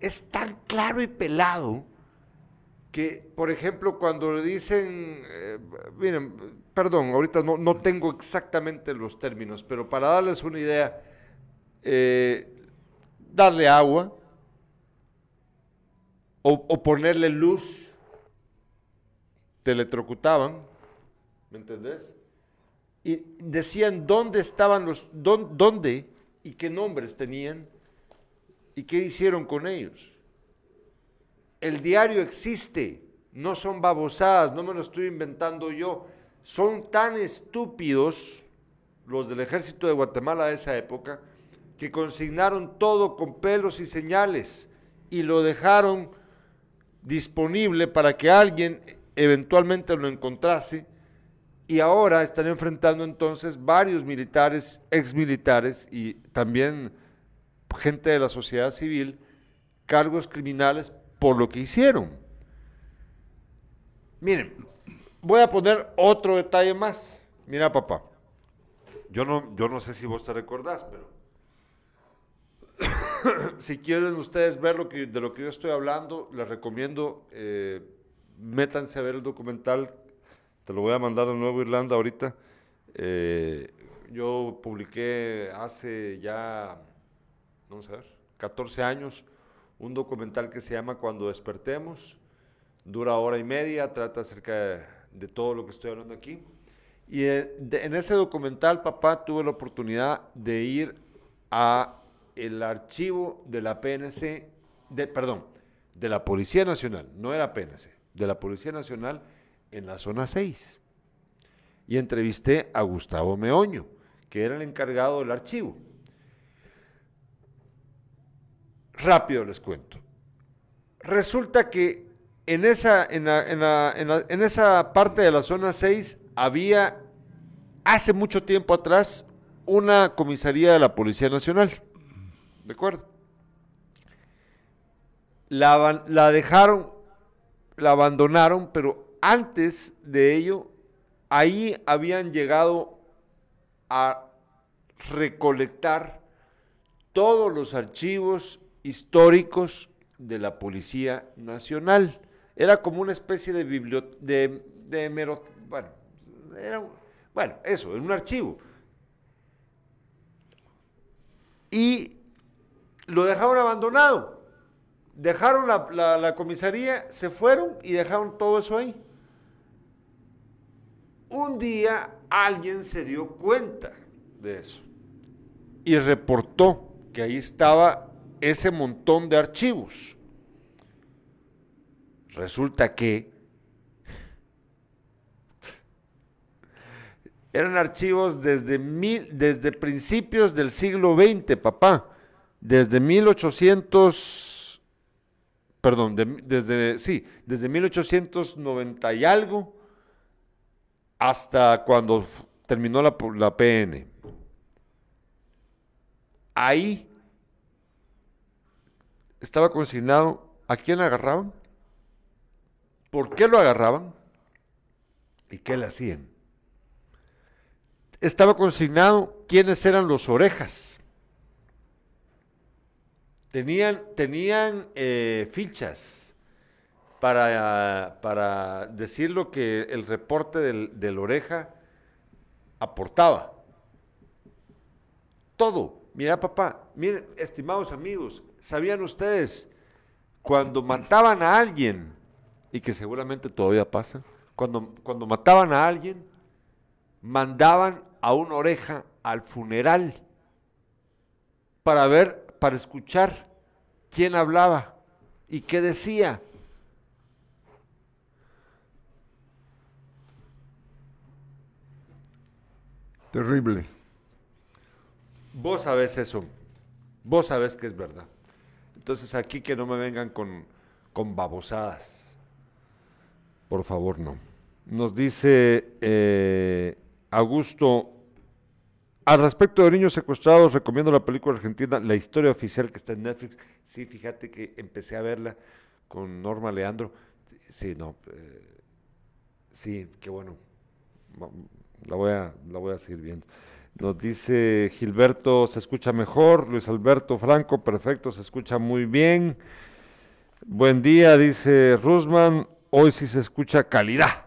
es tan claro y pelado que, por ejemplo, cuando le dicen, eh, miren, perdón, ahorita no, no tengo exactamente los términos, pero para darles una idea, eh, darle agua o, ponerle luz, te electrocutaban, ¿me entendés? Y decían dónde estaban los, dón- dónde y qué nombres tenían ¿Y qué hicieron con ellos? El diario existe, no son babosadas, no me lo estoy inventando yo. Son tan estúpidos los del ejército de Guatemala de esa época que consignaron todo con pelos y señales y lo dejaron disponible para que alguien eventualmente lo encontrase y ahora están enfrentando entonces varios militares, exmilitares y también gente de la sociedad civil cargos criminales por lo que hicieron. Miren, voy a poner otro detalle más. Mira, papá. yo no, yo no sé si vos te recordás, pero si quieren ustedes ver lo que, de lo que yo estoy hablando, les recomiendo, eh, métanse a ver el documental, te lo voy a mandar a Nuevo Irlanda ahorita. Eh, yo publiqué hace ya, vamos a ver, 14 años, un documental que se llama Cuando despertemos, dura hora y media, trata acerca de, de todo lo que estoy hablando aquí. Y eh, de- en ese documental, papá, tuve la oportunidad de ir a el archivo de la PNC, de, perdón, de la Policía Nacional, no era PNC, de la Policía Nacional en la zona 6. Y entrevisté a Gustavo Meoño, que era el encargado del archivo. Rápido les cuento. Resulta que en esa, en en la- en la- en esa parte de la zona 6 había hace mucho tiempo atrás una comisaría de la Policía Nacional. ¿De acuerdo? La, la dejaron, la abandonaron, pero antes de ello, ahí habían llegado a recolectar todos los archivos históricos de la Policía Nacional. Era como una especie de biblioteca, de, de bueno, era bueno, eso, en un archivo. Y lo dejaron abandonado. Dejaron la, comisaría, se fueron y dejaron todo eso ahí. Un día alguien se dio cuenta de eso y reportó que ahí estaba ese montón de archivos. Resulta que eran archivos desde, mil, desde principios del siglo XX, papá. Desde 1800, perdón, de- desde, sí, desde 1890 y algo hasta cuando terminó la, la PN. Ahí estaba consignado a quién agarraban, por qué lo agarraban y qué le hacían. Estaba consignado quiénes eran los orejas. Tenían, tenían eh, fichas para, para decir lo que el reporte del, del oreja aportaba. Todo. Mira, papá, miren, estimados amigos, ¿sabían ustedes cuando mataban a alguien, y que seguramente todavía pasa, cuando, cuando mataban a alguien, mandaban a una oreja al funeral para ver, para escuchar quién hablaba y qué decía. Terrible. Vos sabés eso. Vos sabés que es verdad. Entonces aquí que no me vengan con, con babosadas. Por favor, no. Nos dice eh, Augusto, al respecto de niños secuestrados, recomiendo la película argentina La historia oficial que está en Netflix. Sí, fíjate que empecé a verla con Norma Leandro. Sí, no. eh, sí, qué bueno. La voy, a, la voy a seguir viendo. Nos dice Gilberto, se escucha mejor. Luis Alberto Franco, perfecto, se escucha muy bien. Buen día, dice Rusman. Hoy sí se escucha calidad.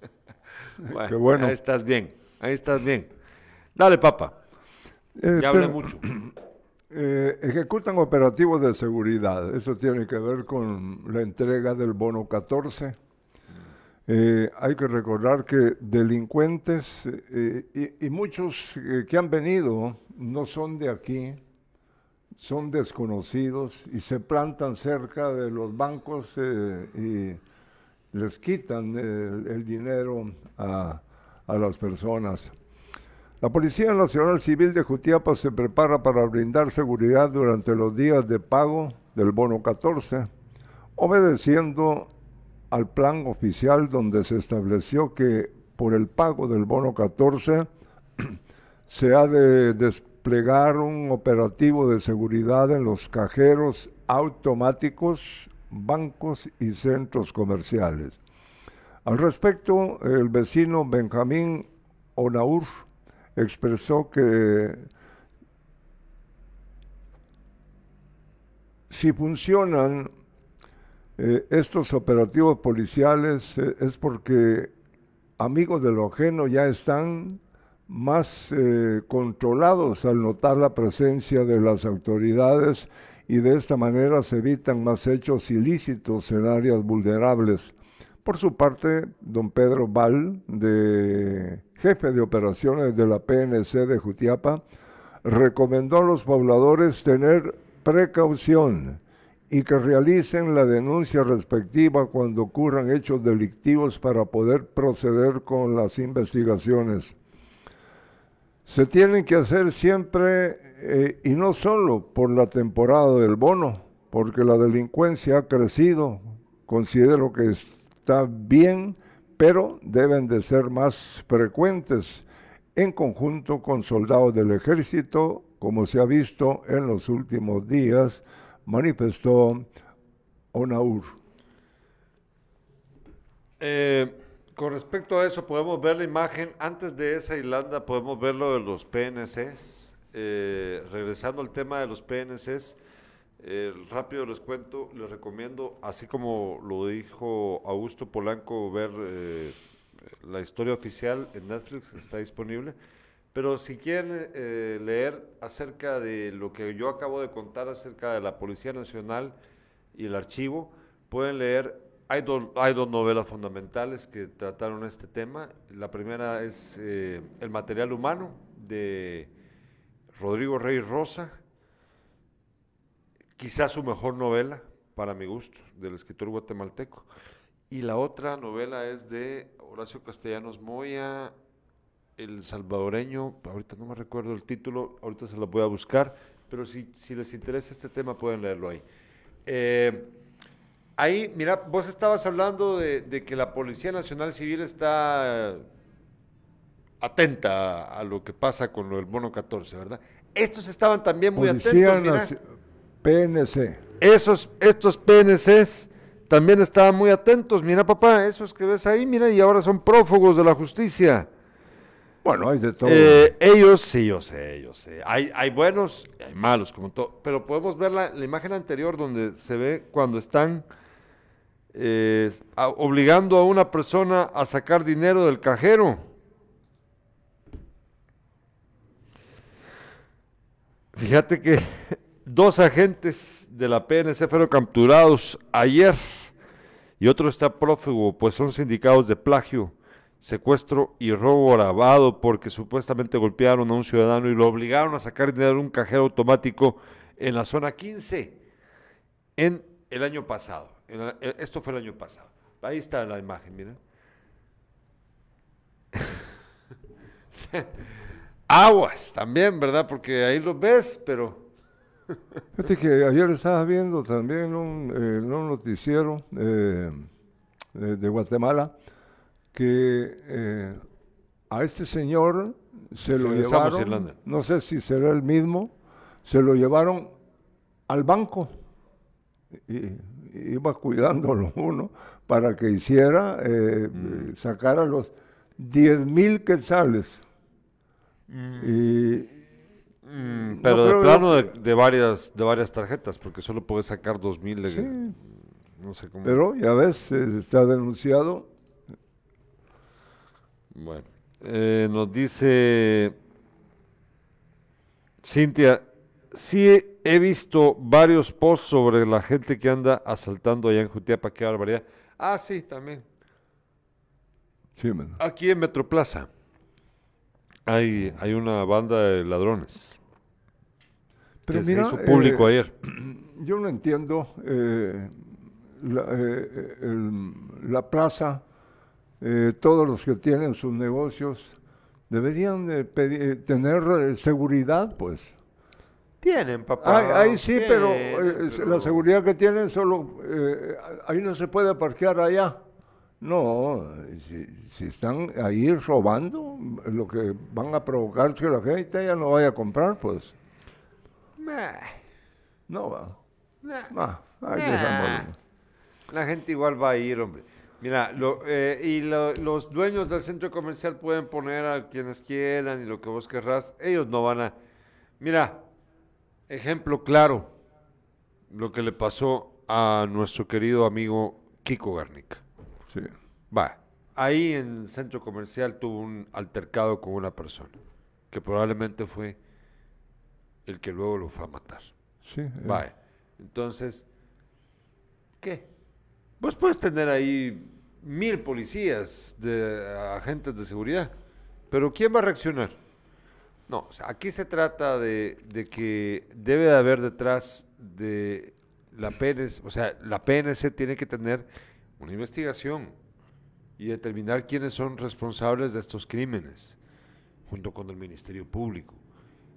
Qué bueno. Ahí estás bien, ahí estás bien. Dale, papá. Eh, Ya hablé pero, mucho. eh, ejecutan operativos de seguridad. Eso tiene que ver con la entrega del bono 14. Eh, hay que recordar que delincuentes eh, y, y muchos que han venido no son de aquí, son desconocidos y se plantan cerca de los bancos y les quitan el, el dinero a, a las personas. La Policía Nacional Civil de Jutiapa se prepara para brindar seguridad durante los días de pago del bono 14, obedeciendo al plan oficial donde se estableció que por el pago del bono 14 se ha de desplegar un operativo de seguridad en los cajeros automáticos, bancos y centros comerciales. Al respecto, el vecino Benjamín Onaur expresó que si funcionan eh, estos operativos policiales eh, es porque amigos de lo ajeno ya están más eh, controlados al notar la presencia de las autoridades y de esta manera se evitan más hechos ilícitos en áreas vulnerables. Por su parte, don Pedro Val, de jefe de operaciones de la PNC de Jutiapa, recomendó a los pobladores tener precaución y que realicen la denuncia respectiva cuando ocurran hechos delictivos para poder proceder con las investigaciones. Se tienen que hacer siempre, eh, y no solo por la temporada del bono, porque la delincuencia ha crecido, considero que está bien, pero deben de ser más frecuentes en conjunto con soldados del ejército, como se ha visto en los últimos días, manifestó Onaur. Eh, con respecto a eso, podemos ver la imagen, antes de esa Irlanda, podemos ver lo de los PNCs. Eh, regresando al tema de los PNCs, eh, rápido les cuento, les recomiendo, así como lo dijo Augusto Polanco, ver eh, la historia oficial en Netflix, está disponible. Pero si quieren eh, leer acerca de lo que yo acabo de contar acerca de la Policía Nacional y el archivo, pueden leer, hay, dos hay dos novelas fundamentales que trataron este tema. La primera es eh, El material humano de Rodrigo Rey Rosa, quizás su mejor novela, para mi gusto, del escritor guatemalteco. Y la otra novela es de Horacio Castellanos Moya, el salvadoreño, ahorita no me recuerdo el título, ahorita se lo voy a buscar, pero si, si les interesa este tema pueden leerlo ahí. Eh, ahí, mira, vos estabas hablando de, de, que la Policía Nacional Civil está atenta a, a, lo que pasa con lo del bono 14, ¿verdad? Estos estaban también muy Policía atentos, mira. PNC. Esos, estos PNCs también estaban muy atentos, mira papá, esos que ves ahí, mira, y ahora son prófugos de la justicia. Bueno, hay de todo. Eh, ellos, sí, yo sé, yo sé. Hay, hay buenos y hay malos, como todo. Pero podemos ver la, la, imagen anterior donde se ve cuando están eh, a, obligando a una persona a sacar dinero del cajero. Fíjate que dos agentes de la PNC fueron capturados ayer y otro está prófugo, pues son sindicados de plagio secuestro y robo grabado porque supuestamente golpearon a un ciudadano y lo obligaron a sacar dinero de un cajero automático en la zona 15 en el año pasado. El, esto fue el año pasado. Ahí está la imagen, miren. Aguas también, ¿verdad? Porque ahí lo ves, pero... Fíjate que ayer estaba viendo también un, eh, un noticiero eh, de, de Guatemala que eh, a este señor se lo llevaron, no sé si será el mismo, se lo llevaron al banco y, y iba cuidándolo uno para que hiciera, eh, mm. sacara los 10 mil quetzales. Mm. Y, mm, pero no de plano de, de, varias, de varias tarjetas, porque solo puede sacar 2 mil. De, sí, no sé cómo. Pero ya ves, está denunciado bueno, eh, nos dice Cintia, sí he visto varios posts sobre la gente que anda asaltando allá en Jutiapa, qué barbaridad. Ah, sí, también. Sí. Aquí en Metroplaza hay, hay una banda de ladrones. Pero que mira, se hizo público eh, ayer. Yo no entiendo eh, la, eh, el, la plaza eh, todos los que tienen sus negocios deberían eh, pedir, tener eh, seguridad, pues. Tienen, papá. Ahí, ahí sí, Tienen, pero, eh, pero, la seguridad que tienen solo, ahí no se puede parquear allá. No, si, si, están ahí robando, lo que van a provocar es que la gente ya no vaya a comprar, pues. Nah. No va. Nah. Ah, ahí Nah. La gente igual va a ir, hombre. Mira, lo, eh, y lo- los dueños del centro comercial pueden poner a quienes quieran y lo que vos querrás. Ellos no van a... Mira, ejemplo claro, lo que le pasó a nuestro querido amigo Kiko Garnica. Sí. Va, ahí en el centro comercial tuvo un altercado con una persona, que probablemente fue el que luego lo fue a matar. Sí. eh, Vaya. Entonces, ¿qué? Vos puedes tener ahí mil policías, de agentes de seguridad, pero ¿quién va a reaccionar? No, o sea, aquí se trata de, de que debe de haber detrás de la PNC, o sea, la PNC tiene que tener una investigación y determinar quiénes son responsables de estos crímenes, junto con el Ministerio Público.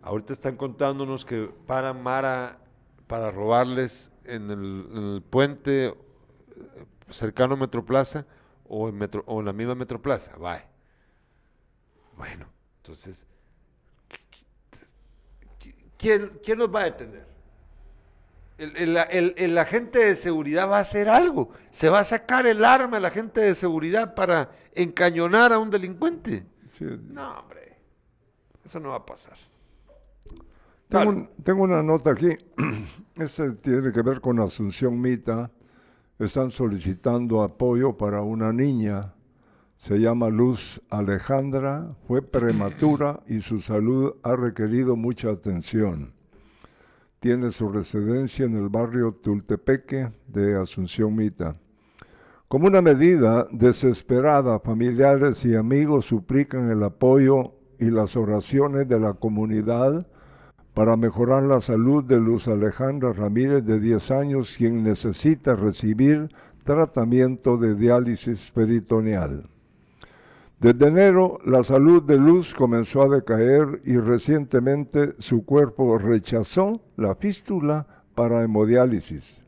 Ahorita están contándonos que paran Mara para robarles en el, en el puente eh, cercano a Metroplaza o en, Metro- o en la misma Metroplaza. Vaya. Bueno, entonces, ¿qui- ¿quién, quién los va a detener? El, el- el- el agente de seguridad va a hacer algo. Se va a sacar el arma el agente de seguridad para encañonar a un delincuente. sí. No, hombre. Eso no va a pasar. Tengo, Dale. un- tengo una nota aquí. Este tiene que ver con Asunción Mita. Están solicitando apoyo para una niña. Se llama Luz Alejandra. Fue prematura y su salud ha requerido mucha atención. Tiene su residencia en el barrio Tultepeque de Asunción Mita. Como una medida desesperada, familiares y amigos suplican el apoyo y las oraciones de la comunidad para mejorar la salud de Luz Alejandra Ramírez de 10 años, quien necesita recibir tratamiento de diálisis peritoneal. Desde enero, la salud de Luz comenzó a decaer y recientemente su cuerpo rechazó la fístula para hemodiálisis.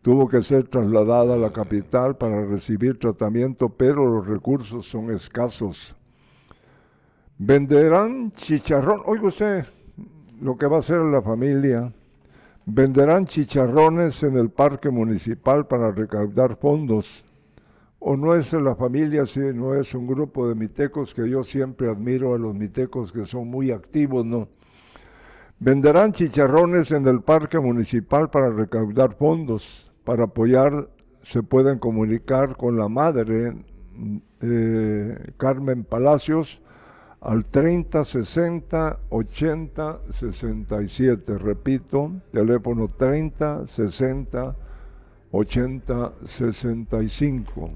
Tuvo que ser trasladada a la capital para recibir tratamiento, pero los recursos son escasos. Venderán chicharrón. Oiga usted lo que va a hacer la familia. Venderán chicharrones en el parque municipal para recaudar fondos. O no es la familia, sino es un grupo de mitecos que yo siempre admiro a los mitecos que son muy activos, ¿no? Venderán chicharrones en el parque municipal para recaudar fondos. Para apoyar se pueden comunicar con la madre eh, Carmen Palacios al 30 60 80 67. Repito, teléfono 30 60 80 65.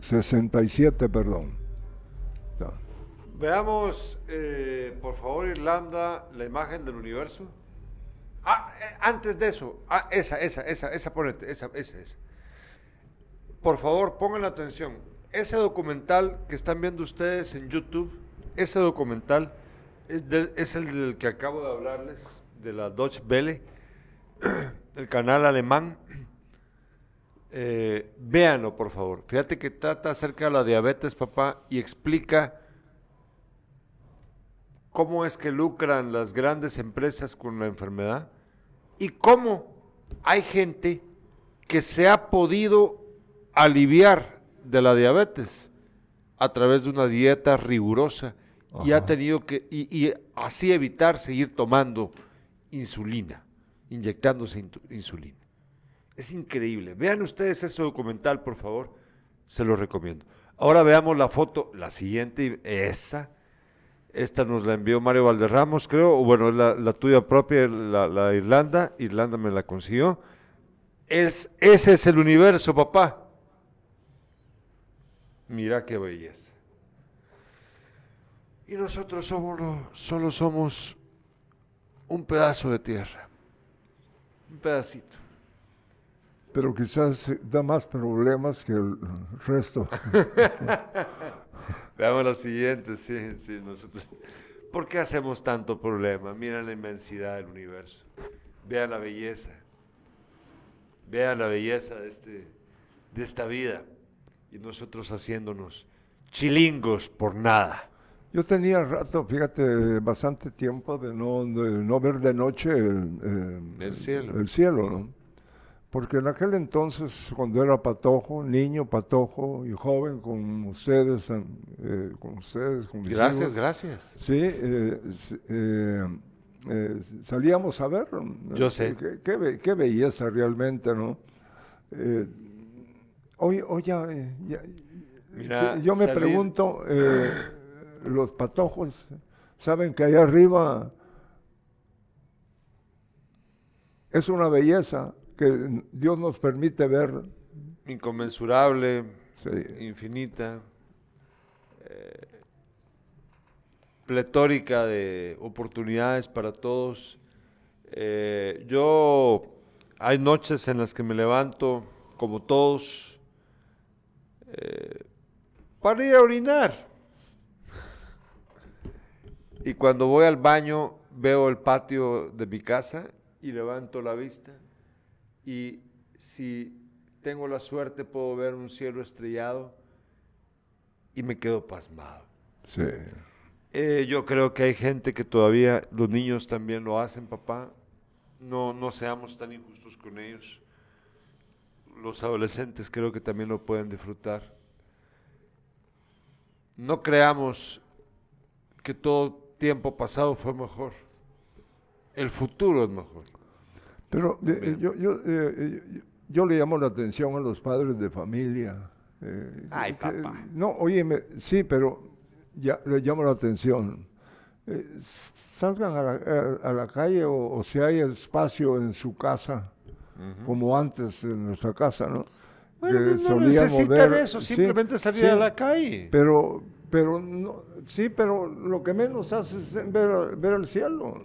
67, perdón. Veamos, eh, por favor, Irlanda, la imagen del universo. Ah, eh, antes de eso, ah, esa, esa, esa, esa, ponete, esa, esa, esa. Por favor, pongan atención. Ese documental que están viendo ustedes en YouTube, ese documental es, el del que acabo de hablarles, de la Deutsche Welle, el canal alemán. Eh, véanlo, por favor. Fíjate que trata acerca de la diabetes, papá, y explica cómo es que lucran las grandes empresas con la enfermedad y cómo hay gente que se ha podido aliviar de la diabetes a través de una dieta rigurosa y ha tenido que, y, y así evitar seguir tomando insulina, inyectándose insulina. Es increíble. Vean ustedes ese documental, por favor. Se lo recomiendo. Ahora veamos la foto, la siguiente, esa. Esta nos la envió Mario Valderramos, creo, o bueno, la, la tuya propia, la, la Irlanda. Irlanda me la consiguió. Es, ese es el universo, papá. Mira qué belleza. Y nosotros somos lo- solo somos un pedazo de tierra. Un pedacito. Pero quizás eh, da más problemas que el resto. Veamos la siguiente, sí, sí, nosotros. ¿Por qué hacemos tanto problema? Mira la inmensidad del universo. Vean la belleza. Vean la belleza de, este, de esta vida. Y nosotros haciéndonos chilingos por nada. Yo tenía rato, fíjate, bastante tiempo de no, de no ver de noche el, El cielo. el cielo, ¿no? porque en aquel entonces, cuando era patojo, niño, patojo y joven, con ustedes, eh, con ustedes, con mis Gracias, hijos, gracias. Sí, eh, eh, eh, salíamos a ver. Yo sé. Qué, qué be- qué belleza realmente, ¿no? Hoy, hoy ya, ya- Mira, sí, yo me pregunto, eh, los patojos saben que allá arriba es una belleza que Dios nos permite ver. Inconmensurable, Sí. infinita, eh, pletórica de oportunidades para todos. Eh, yo, hay noches en las que me levanto, como todos, eh, para ir a orinar. Y cuando voy al baño, veo el patio de mi casa y levanto la vista. Y si tengo la suerte, puedo ver un cielo estrellado y me quedo pasmado. Sí. Eh, yo creo que hay gente que todavía, los niños también lo hacen, papá. No, no seamos tan injustos con ellos. Los adolescentes creo que también lo pueden disfrutar. No creamos que todo tiempo pasado fue mejor. El futuro es mejor. Pero eh, eh, yo, yo, eh, yo- yo le llamo la atención a los padres de familia. eh, Ay, que- papá. No, óyeme, sí, pero ya le llamo la atención. Salgan a la, a- a la calle o, o si hay espacio en su casa, como antes en nuestra casa, ¿no? Bueno, Que no necesitan ver- eso, sí, simplemente salir sí, a la calle. Pero, pero no, sí, pero lo que menos hace es ver, ver el cielo.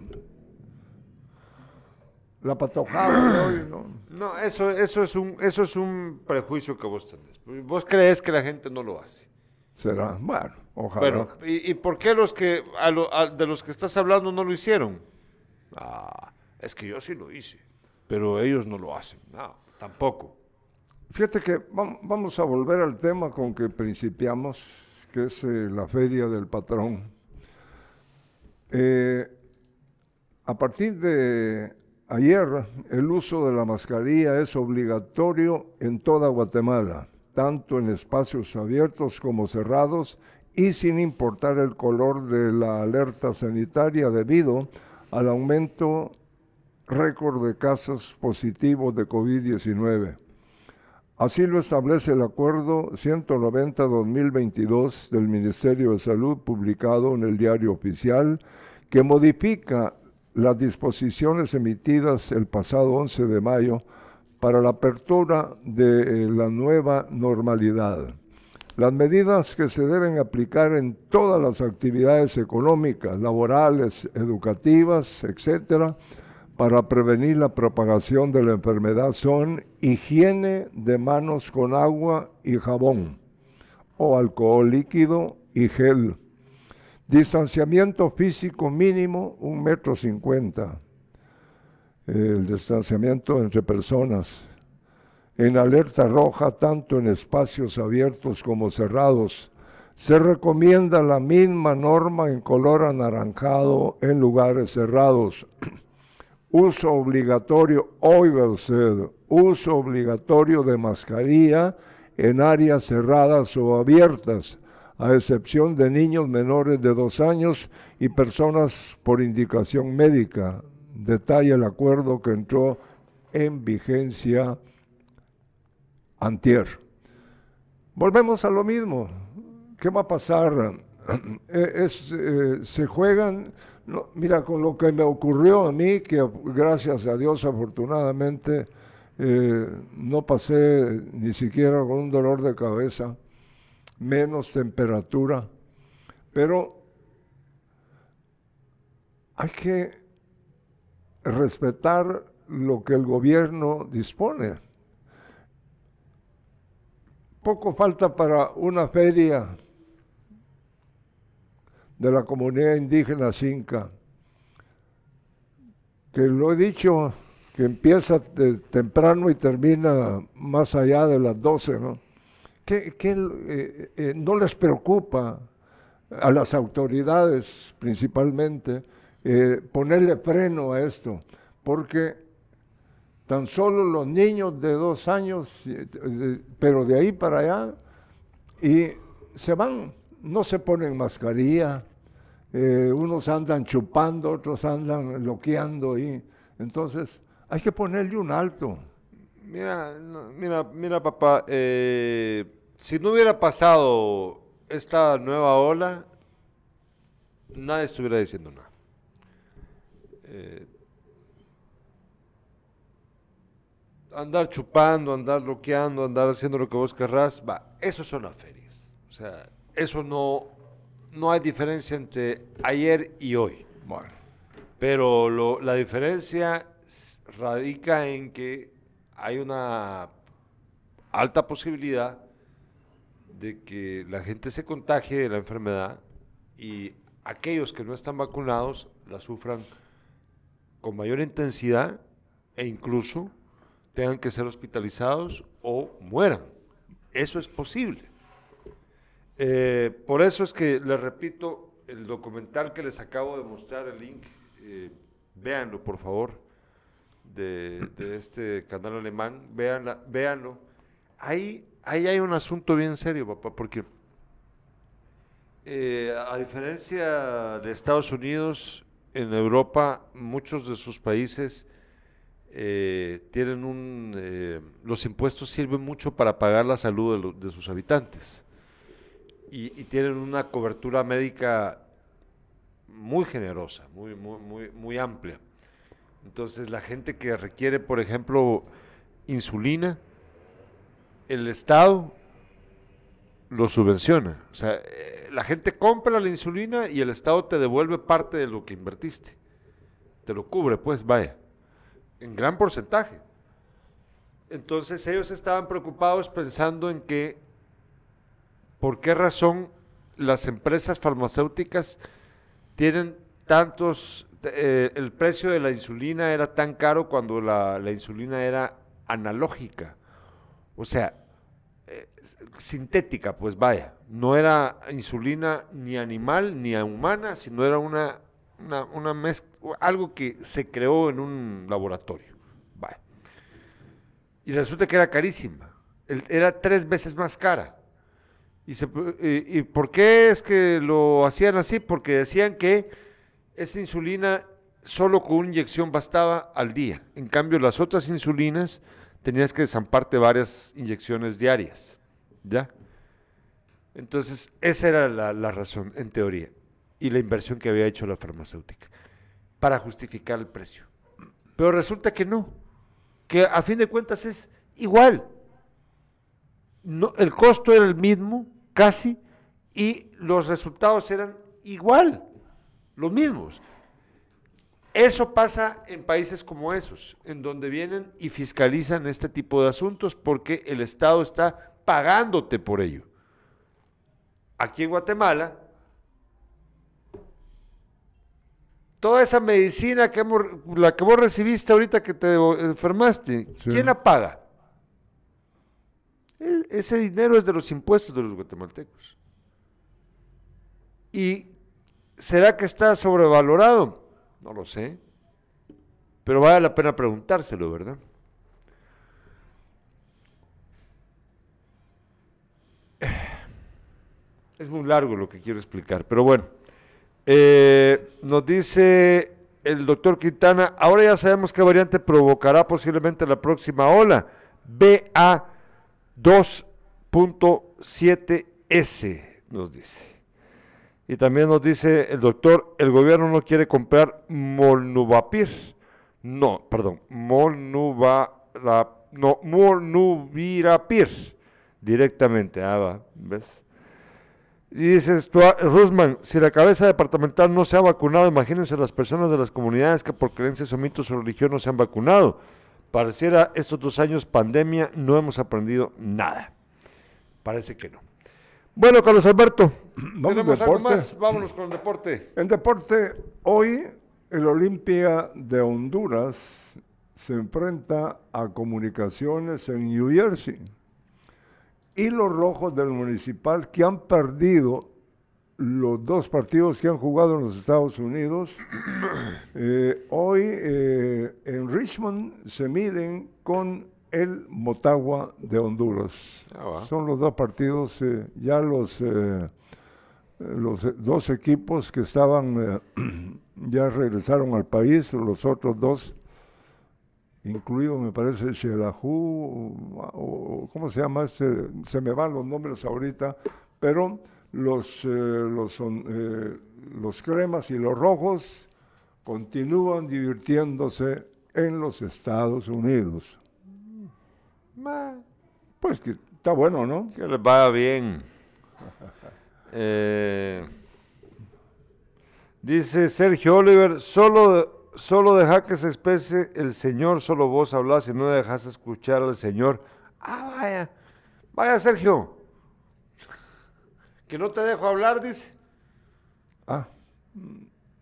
La patojada de hoy, ¿no? No, eso, eso, es un, eso es un prejuicio que vos tenés. Vos crees que la gente no lo hace. Será, bueno, ojalá. Bueno, ¿y, y por qué los que a lo- a- de los que estás hablando no lo hicieron? Ah, es que yo sí lo hice, pero ellos no lo hacen. No, tampoco. Fíjate que vam- vamos a volver al tema con que principiamos, que es eh, la feria del patrón. Eh, a partir de ayer, el uso de la mascarilla es obligatorio en toda Guatemala, tanto en espacios abiertos como cerrados y sin importar el color de la alerta sanitaria debido al aumento récord de casos positivos de COVID-19. Así lo establece el Acuerdo 190-2022 del Ministerio de Salud publicado en el Diario Oficial, que modifica las disposiciones emitidas el pasado 11 de mayo para la apertura de eh, la nueva normalidad. Las medidas que se deben aplicar en todas las actividades económicas, laborales, educativas, etcétera, para prevenir la propagación de la enfermedad son higiene de manos con agua y jabón o alcohol líquido y gel. Distanciamiento físico mínimo, un metro cincuenta. El distanciamiento entre personas. En alerta roja, tanto en espacios abiertos como cerrados. Se recomienda la misma norma en color anaranjado en lugares cerrados uso obligatorio, oiga usted, uso obligatorio de mascarilla en áreas cerradas o abiertas, a excepción de niños menores de dos años y personas por indicación médica. Detalla el acuerdo que entró en vigencia antier. Volvemos a lo mismo. ¿Qué va a pasar? Eh, eh, se juegan, no, mira, con lo que me ocurrió a mí, que gracias a Dios afortunadamente eh, no pasé ni siquiera con un dolor de cabeza, menos temperatura, pero hay que respetar lo que el gobierno dispone. Poco falta para una feria de la comunidad indígena Cinca, que lo he dicho, que empieza temprano y termina más allá de las 12, ¿no? ¿Qué, qué, eh, eh, no les preocupa a las autoridades principalmente eh, ponerle freno a esto? Porque Tan solo los niños de dos años, pero de ahí para allá, y se van, no se ponen mascarilla, eh, unos andan chupando, otros andan loqueando ahí. Entonces, hay que ponerle un alto. Mira, mira, mira, papá, eh, si no hubiera pasado esta nueva ola, nadie estuviera diciendo nada. Eh, andar chupando, andar bloqueando, andar haciendo lo que vos querrás, va, eso son las ferias. O sea, eso no, no hay diferencia entre ayer y hoy. Bueno, Pero lo- la diferencia radica en que hay una alta posibilidad de que la gente se contagie de la enfermedad y aquellos que no están vacunados la sufran con mayor intensidad e incluso tengan que ser hospitalizados o mueran. Eso es posible. Eh, por eso es que les repito, el documental que les acabo de mostrar, el link, eh, véanlo por favor, de, este canal alemán, véanla, véanlo. Ahí, ahí hay un asunto bien serio, papá, porque eh, a diferencia de Estados Unidos, en Europa, muchos de sus países eh, tienen un... los impuestos sirven mucho para pagar la salud de sus habitantes y, tienen una cobertura médica muy generosa, muy, muy, muy, muy amplia. Entonces, la gente que requiere, por ejemplo, insulina, el Estado lo subvenciona. O sea, eh, la gente compra la insulina y el Estado te devuelve parte de lo que invertiste. Te lo cubre, pues, vaya, en gran porcentaje. Entonces, ellos estaban preocupados pensando en que ¿Por qué razón las empresas farmacéuticas tienen tantos, eh, el precio de la insulina era tan caro cuando la, insulina era analógica? O sea, eh, sintética, pues vaya, no era insulina ni animal ni humana, sino era una, una, una mez- algo que se creó en un laboratorio. Y resulta que era carísima, era tres veces más cara. ¿Y, se y- por qué es que lo hacían así? Porque decían que esa insulina solo con una inyección bastaba al día. En cambio, las otras insulinas tenías que zamparte varias inyecciones diarias. ¿Ya? Entonces, esa era la, la razón, en teoría, y la inversión que había hecho la farmacéutica, para justificar el precio. Pero resulta que no, que a fin de cuentas es igual no, el costo era el mismo, casi, y los resultados eran igual, los mismos. Eso pasa en países como esos, en donde vienen y fiscalizan este tipo de asuntos porque el Estado está pagándote por ello. Aquí en Guatemala, toda esa medicina que hemos, la que vos recibiste ahorita que te enfermaste, Sí. ¿quién la paga? Ese dinero es de los impuestos de los guatemaltecos. ¿Y será que está sobrevalorado? No lo sé. Pero vale la pena preguntárselo, ¿verdad? Es muy largo lo que quiero explicar, pero bueno. Eh, nos dice el doctor Quintana, ahora ya sabemos qué variante provocará posiblemente la próxima ola. BA 2.7S, nos dice. Y también nos dice el doctor, el gobierno no quiere comprar Molnuvapir. No, perdón, Molnuva, no, Molnuvirapir directamente. Ah, va, ¿ves? Y dice Stuart Rusman, si la cabeza departamental no se ha vacunado, imagínense las personas de las comunidades que por creencias o mitos o religión no se han vacunado. Pareciera estos dos años pandemia no hemos aprendido nada. Parece que no. Bueno, Carlos Alberto, Vamos. Vámonos con el deporte. En deporte, hoy el Olimpia de Honduras se enfrenta a Comunicaciones en New Jersey. Y los rojos del municipal que han perdido los dos partidos que han jugado en los Estados Unidos. Eh, hoy eh, en Richmond se miden con el Motagua de Honduras. Ah. Son los dos partidos, eh, ya los, los dos equipos que estaban, ya regresaron al país, los otros dos, incluido me parece Xelajú, o, o- ¿cómo se llama? ese? se me van los nombres ahorita, pero los, eh, los, son, eh, los cremas y los rojos continúan divirtiéndose en los Estados Unidos. Pues que está bueno, ¿no? Que les vaya bien. Eh, dice Sergio Oliver, solo, solo deja que se exprese el Señor, solo vos hablas y no dejas escuchar al Señor. Ah, vaya, vaya Sergio. Que no te dejo hablar, dice. Ah,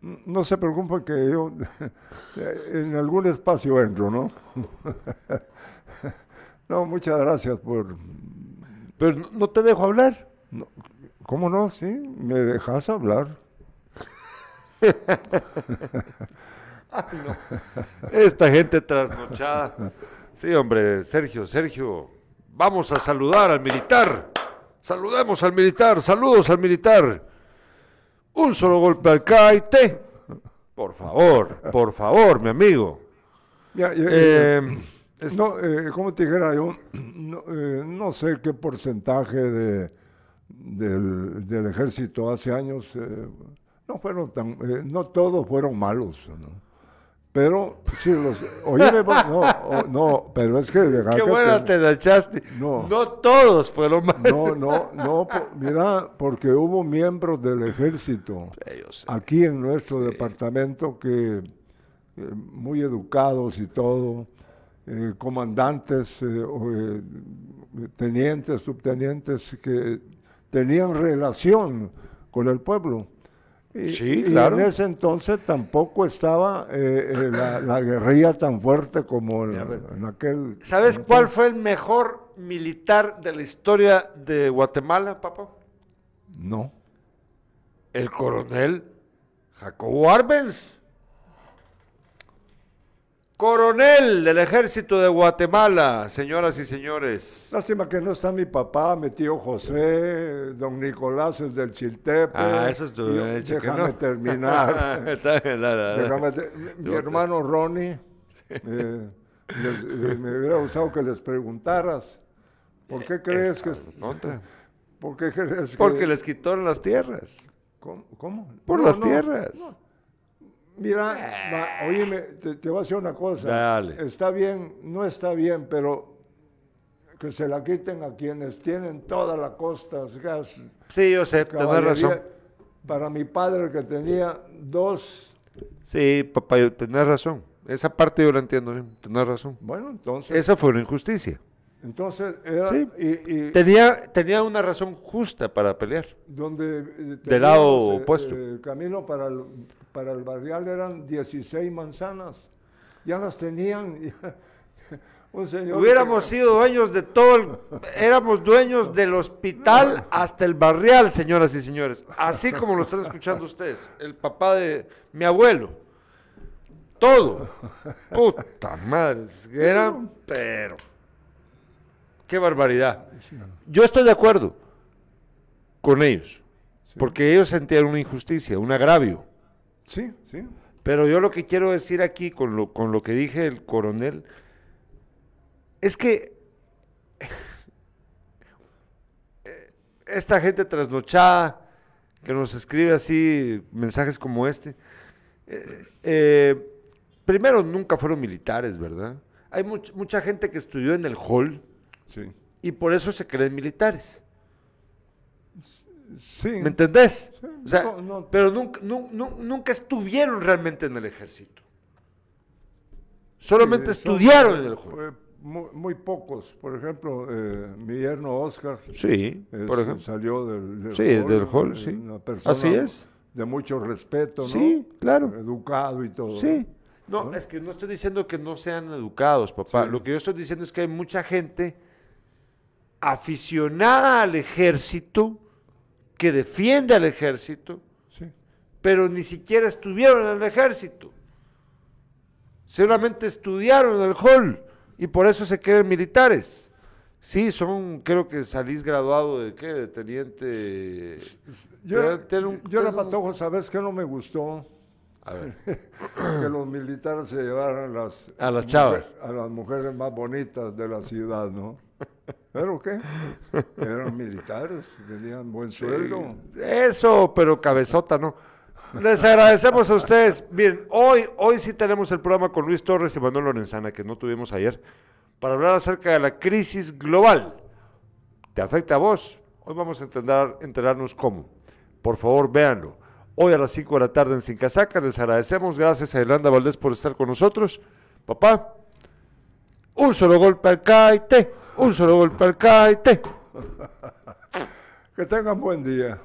no se preocupen que yo en algún espacio entro, ¿no? no, muchas gracias por... Pero no- no te dejo hablar. no, ¿Cómo no? Sí, me dejas hablar. Esta gente trasnochada. Sí, hombre, Sergio, Sergio. Vamos a saludar al militar. Saludemos al militar. Saludos al militar. Un solo golpe al caite. Por favor, por favor, mi amigo. Ya, ya, Eh, no, eh, como te dijera yo, no, eh, no sé qué porcentaje de, del, del ejército hace años, no fueron tan, no todos fueron malos, ¿no? Pero sí los, oye, no, no, pero es que qué que buena te- te la echaste. No. No todos fueron malos. no, no, no, po- mira, porque hubo miembros del ejército aquí en nuestro departamento que eh, muy educados y todo, eh, comandantes, eh, tenientes, subtenientes que tenían relación con el pueblo. Y, Sí, y claro. en ese entonces tampoco estaba eh, eh, la, la guerrilla tan fuerte como en aquel... ¿Sabes cuál fue el mejor militar de la historia de Guatemala, papá? No. El coronel Jacobo Arbenz. Coronel del ejército de Guatemala, señoras y señores. Lástima que no está mi papá, mi tío José, don Nicolás es del Chiltepe. Ah, eso es tu Y- Déjame no. terminar. Déjame te- mi, hermano Ronnie, eh, les- eh, me hubiera gustado que les preguntaras, ¿por qué crees que... ¿Por qué crees que... Porque les quitaron las tierras. ¿Cómo? cómo? Por No, las no, tierras. Mira, va, óyeme, te, te voy a decir una cosa. Dale. Está bien, no está bien, pero que se la quiten a quienes tienen toda la costa, gas, Sí, yo sé, tenés razón. Para mi padre que tenía dos, Sí, papá, tenés razón. Esa parte yo la entiendo bien, tenés razón. bueno, entonces, Esa fue una injusticia. Entonces era, Sí. y, y Tenía, tenía una razón justa para pelear. donde eh, Del lado eh, opuesto. El camino para el, para el barrial eran 16 manzanas, ya las tenían. Un señor Hubiéramos que- sido dueños de todo, el- éramos dueños del hospital hasta el barrial, señoras y señores. Así como lo están escuchando ustedes. El papá de mi abuelo. Todo. Puta madre. Eran, pero. Qué barbaridad. Yo estoy de acuerdo con ellos. Porque ellos sentían una injusticia, un agravio. Sí, sí. Pero yo lo que quiero decir aquí con lo, con lo que dije el coronel es que eh, esta gente trasnochada que nos escribe así mensajes como este, eh, eh, primero nunca fueron militares, ¿verdad? Hay much- mucha gente que estudió en el hall Sí. y por eso se creen militares. Sí. ¿Me entendés? Sí, O sea, no, no. pero nunca, nu- nu- nunca estuvieron realmente en el ejército. Solamente Eh, estudiaron en el eh, hall. Muy, muy pocos. Por ejemplo, eh, mi yerno Oscar Sí, es- por ejemplo. salió del, del Sí, del hall, eh, sí. Una persona Así es. De mucho respeto, ¿no? Sí, claro. Educado y todo. Sí. No, ¿No? es que no estoy diciendo que no sean educados, papá. Sí. Lo que yo estoy diciendo es que hay mucha gente aficionada al ejército que defiende al ejército, Sí. pero ni siquiera estuvieron en el ejército. Seguramente estudiaron en el hall y por eso se quedan militares. Sí, son, creo que salís graduado de qué, de teniente. Yo, Ten- un- yo ten patojo, ¿sabes qué no me gustó? A ver. que los militares se llevaran las, A las chavas. a las mujeres más bonitas de la ciudad, ¿no? ¿Pero qué? Eran militares, tenían buen sueldo. Eso, pero cabezota, ¿no? Les agradecemos a ustedes. Bien, hoy, hoy sí tenemos el programa con Luis Torres y Manuel Lorenzana, que no tuvimos ayer, para hablar acerca de la crisis global. ¿Te afecta a vos? Hoy vamos a entender- enterarnos cómo. Por favor, véanlo. Hoy a las 5 de la tarde en Sin Casaca. Les agradecemos. Gracias a Irlanda Valdés por estar con nosotros. Papá, un solo golpe al caite. Un solo golpe al caite. Que tengan buen día.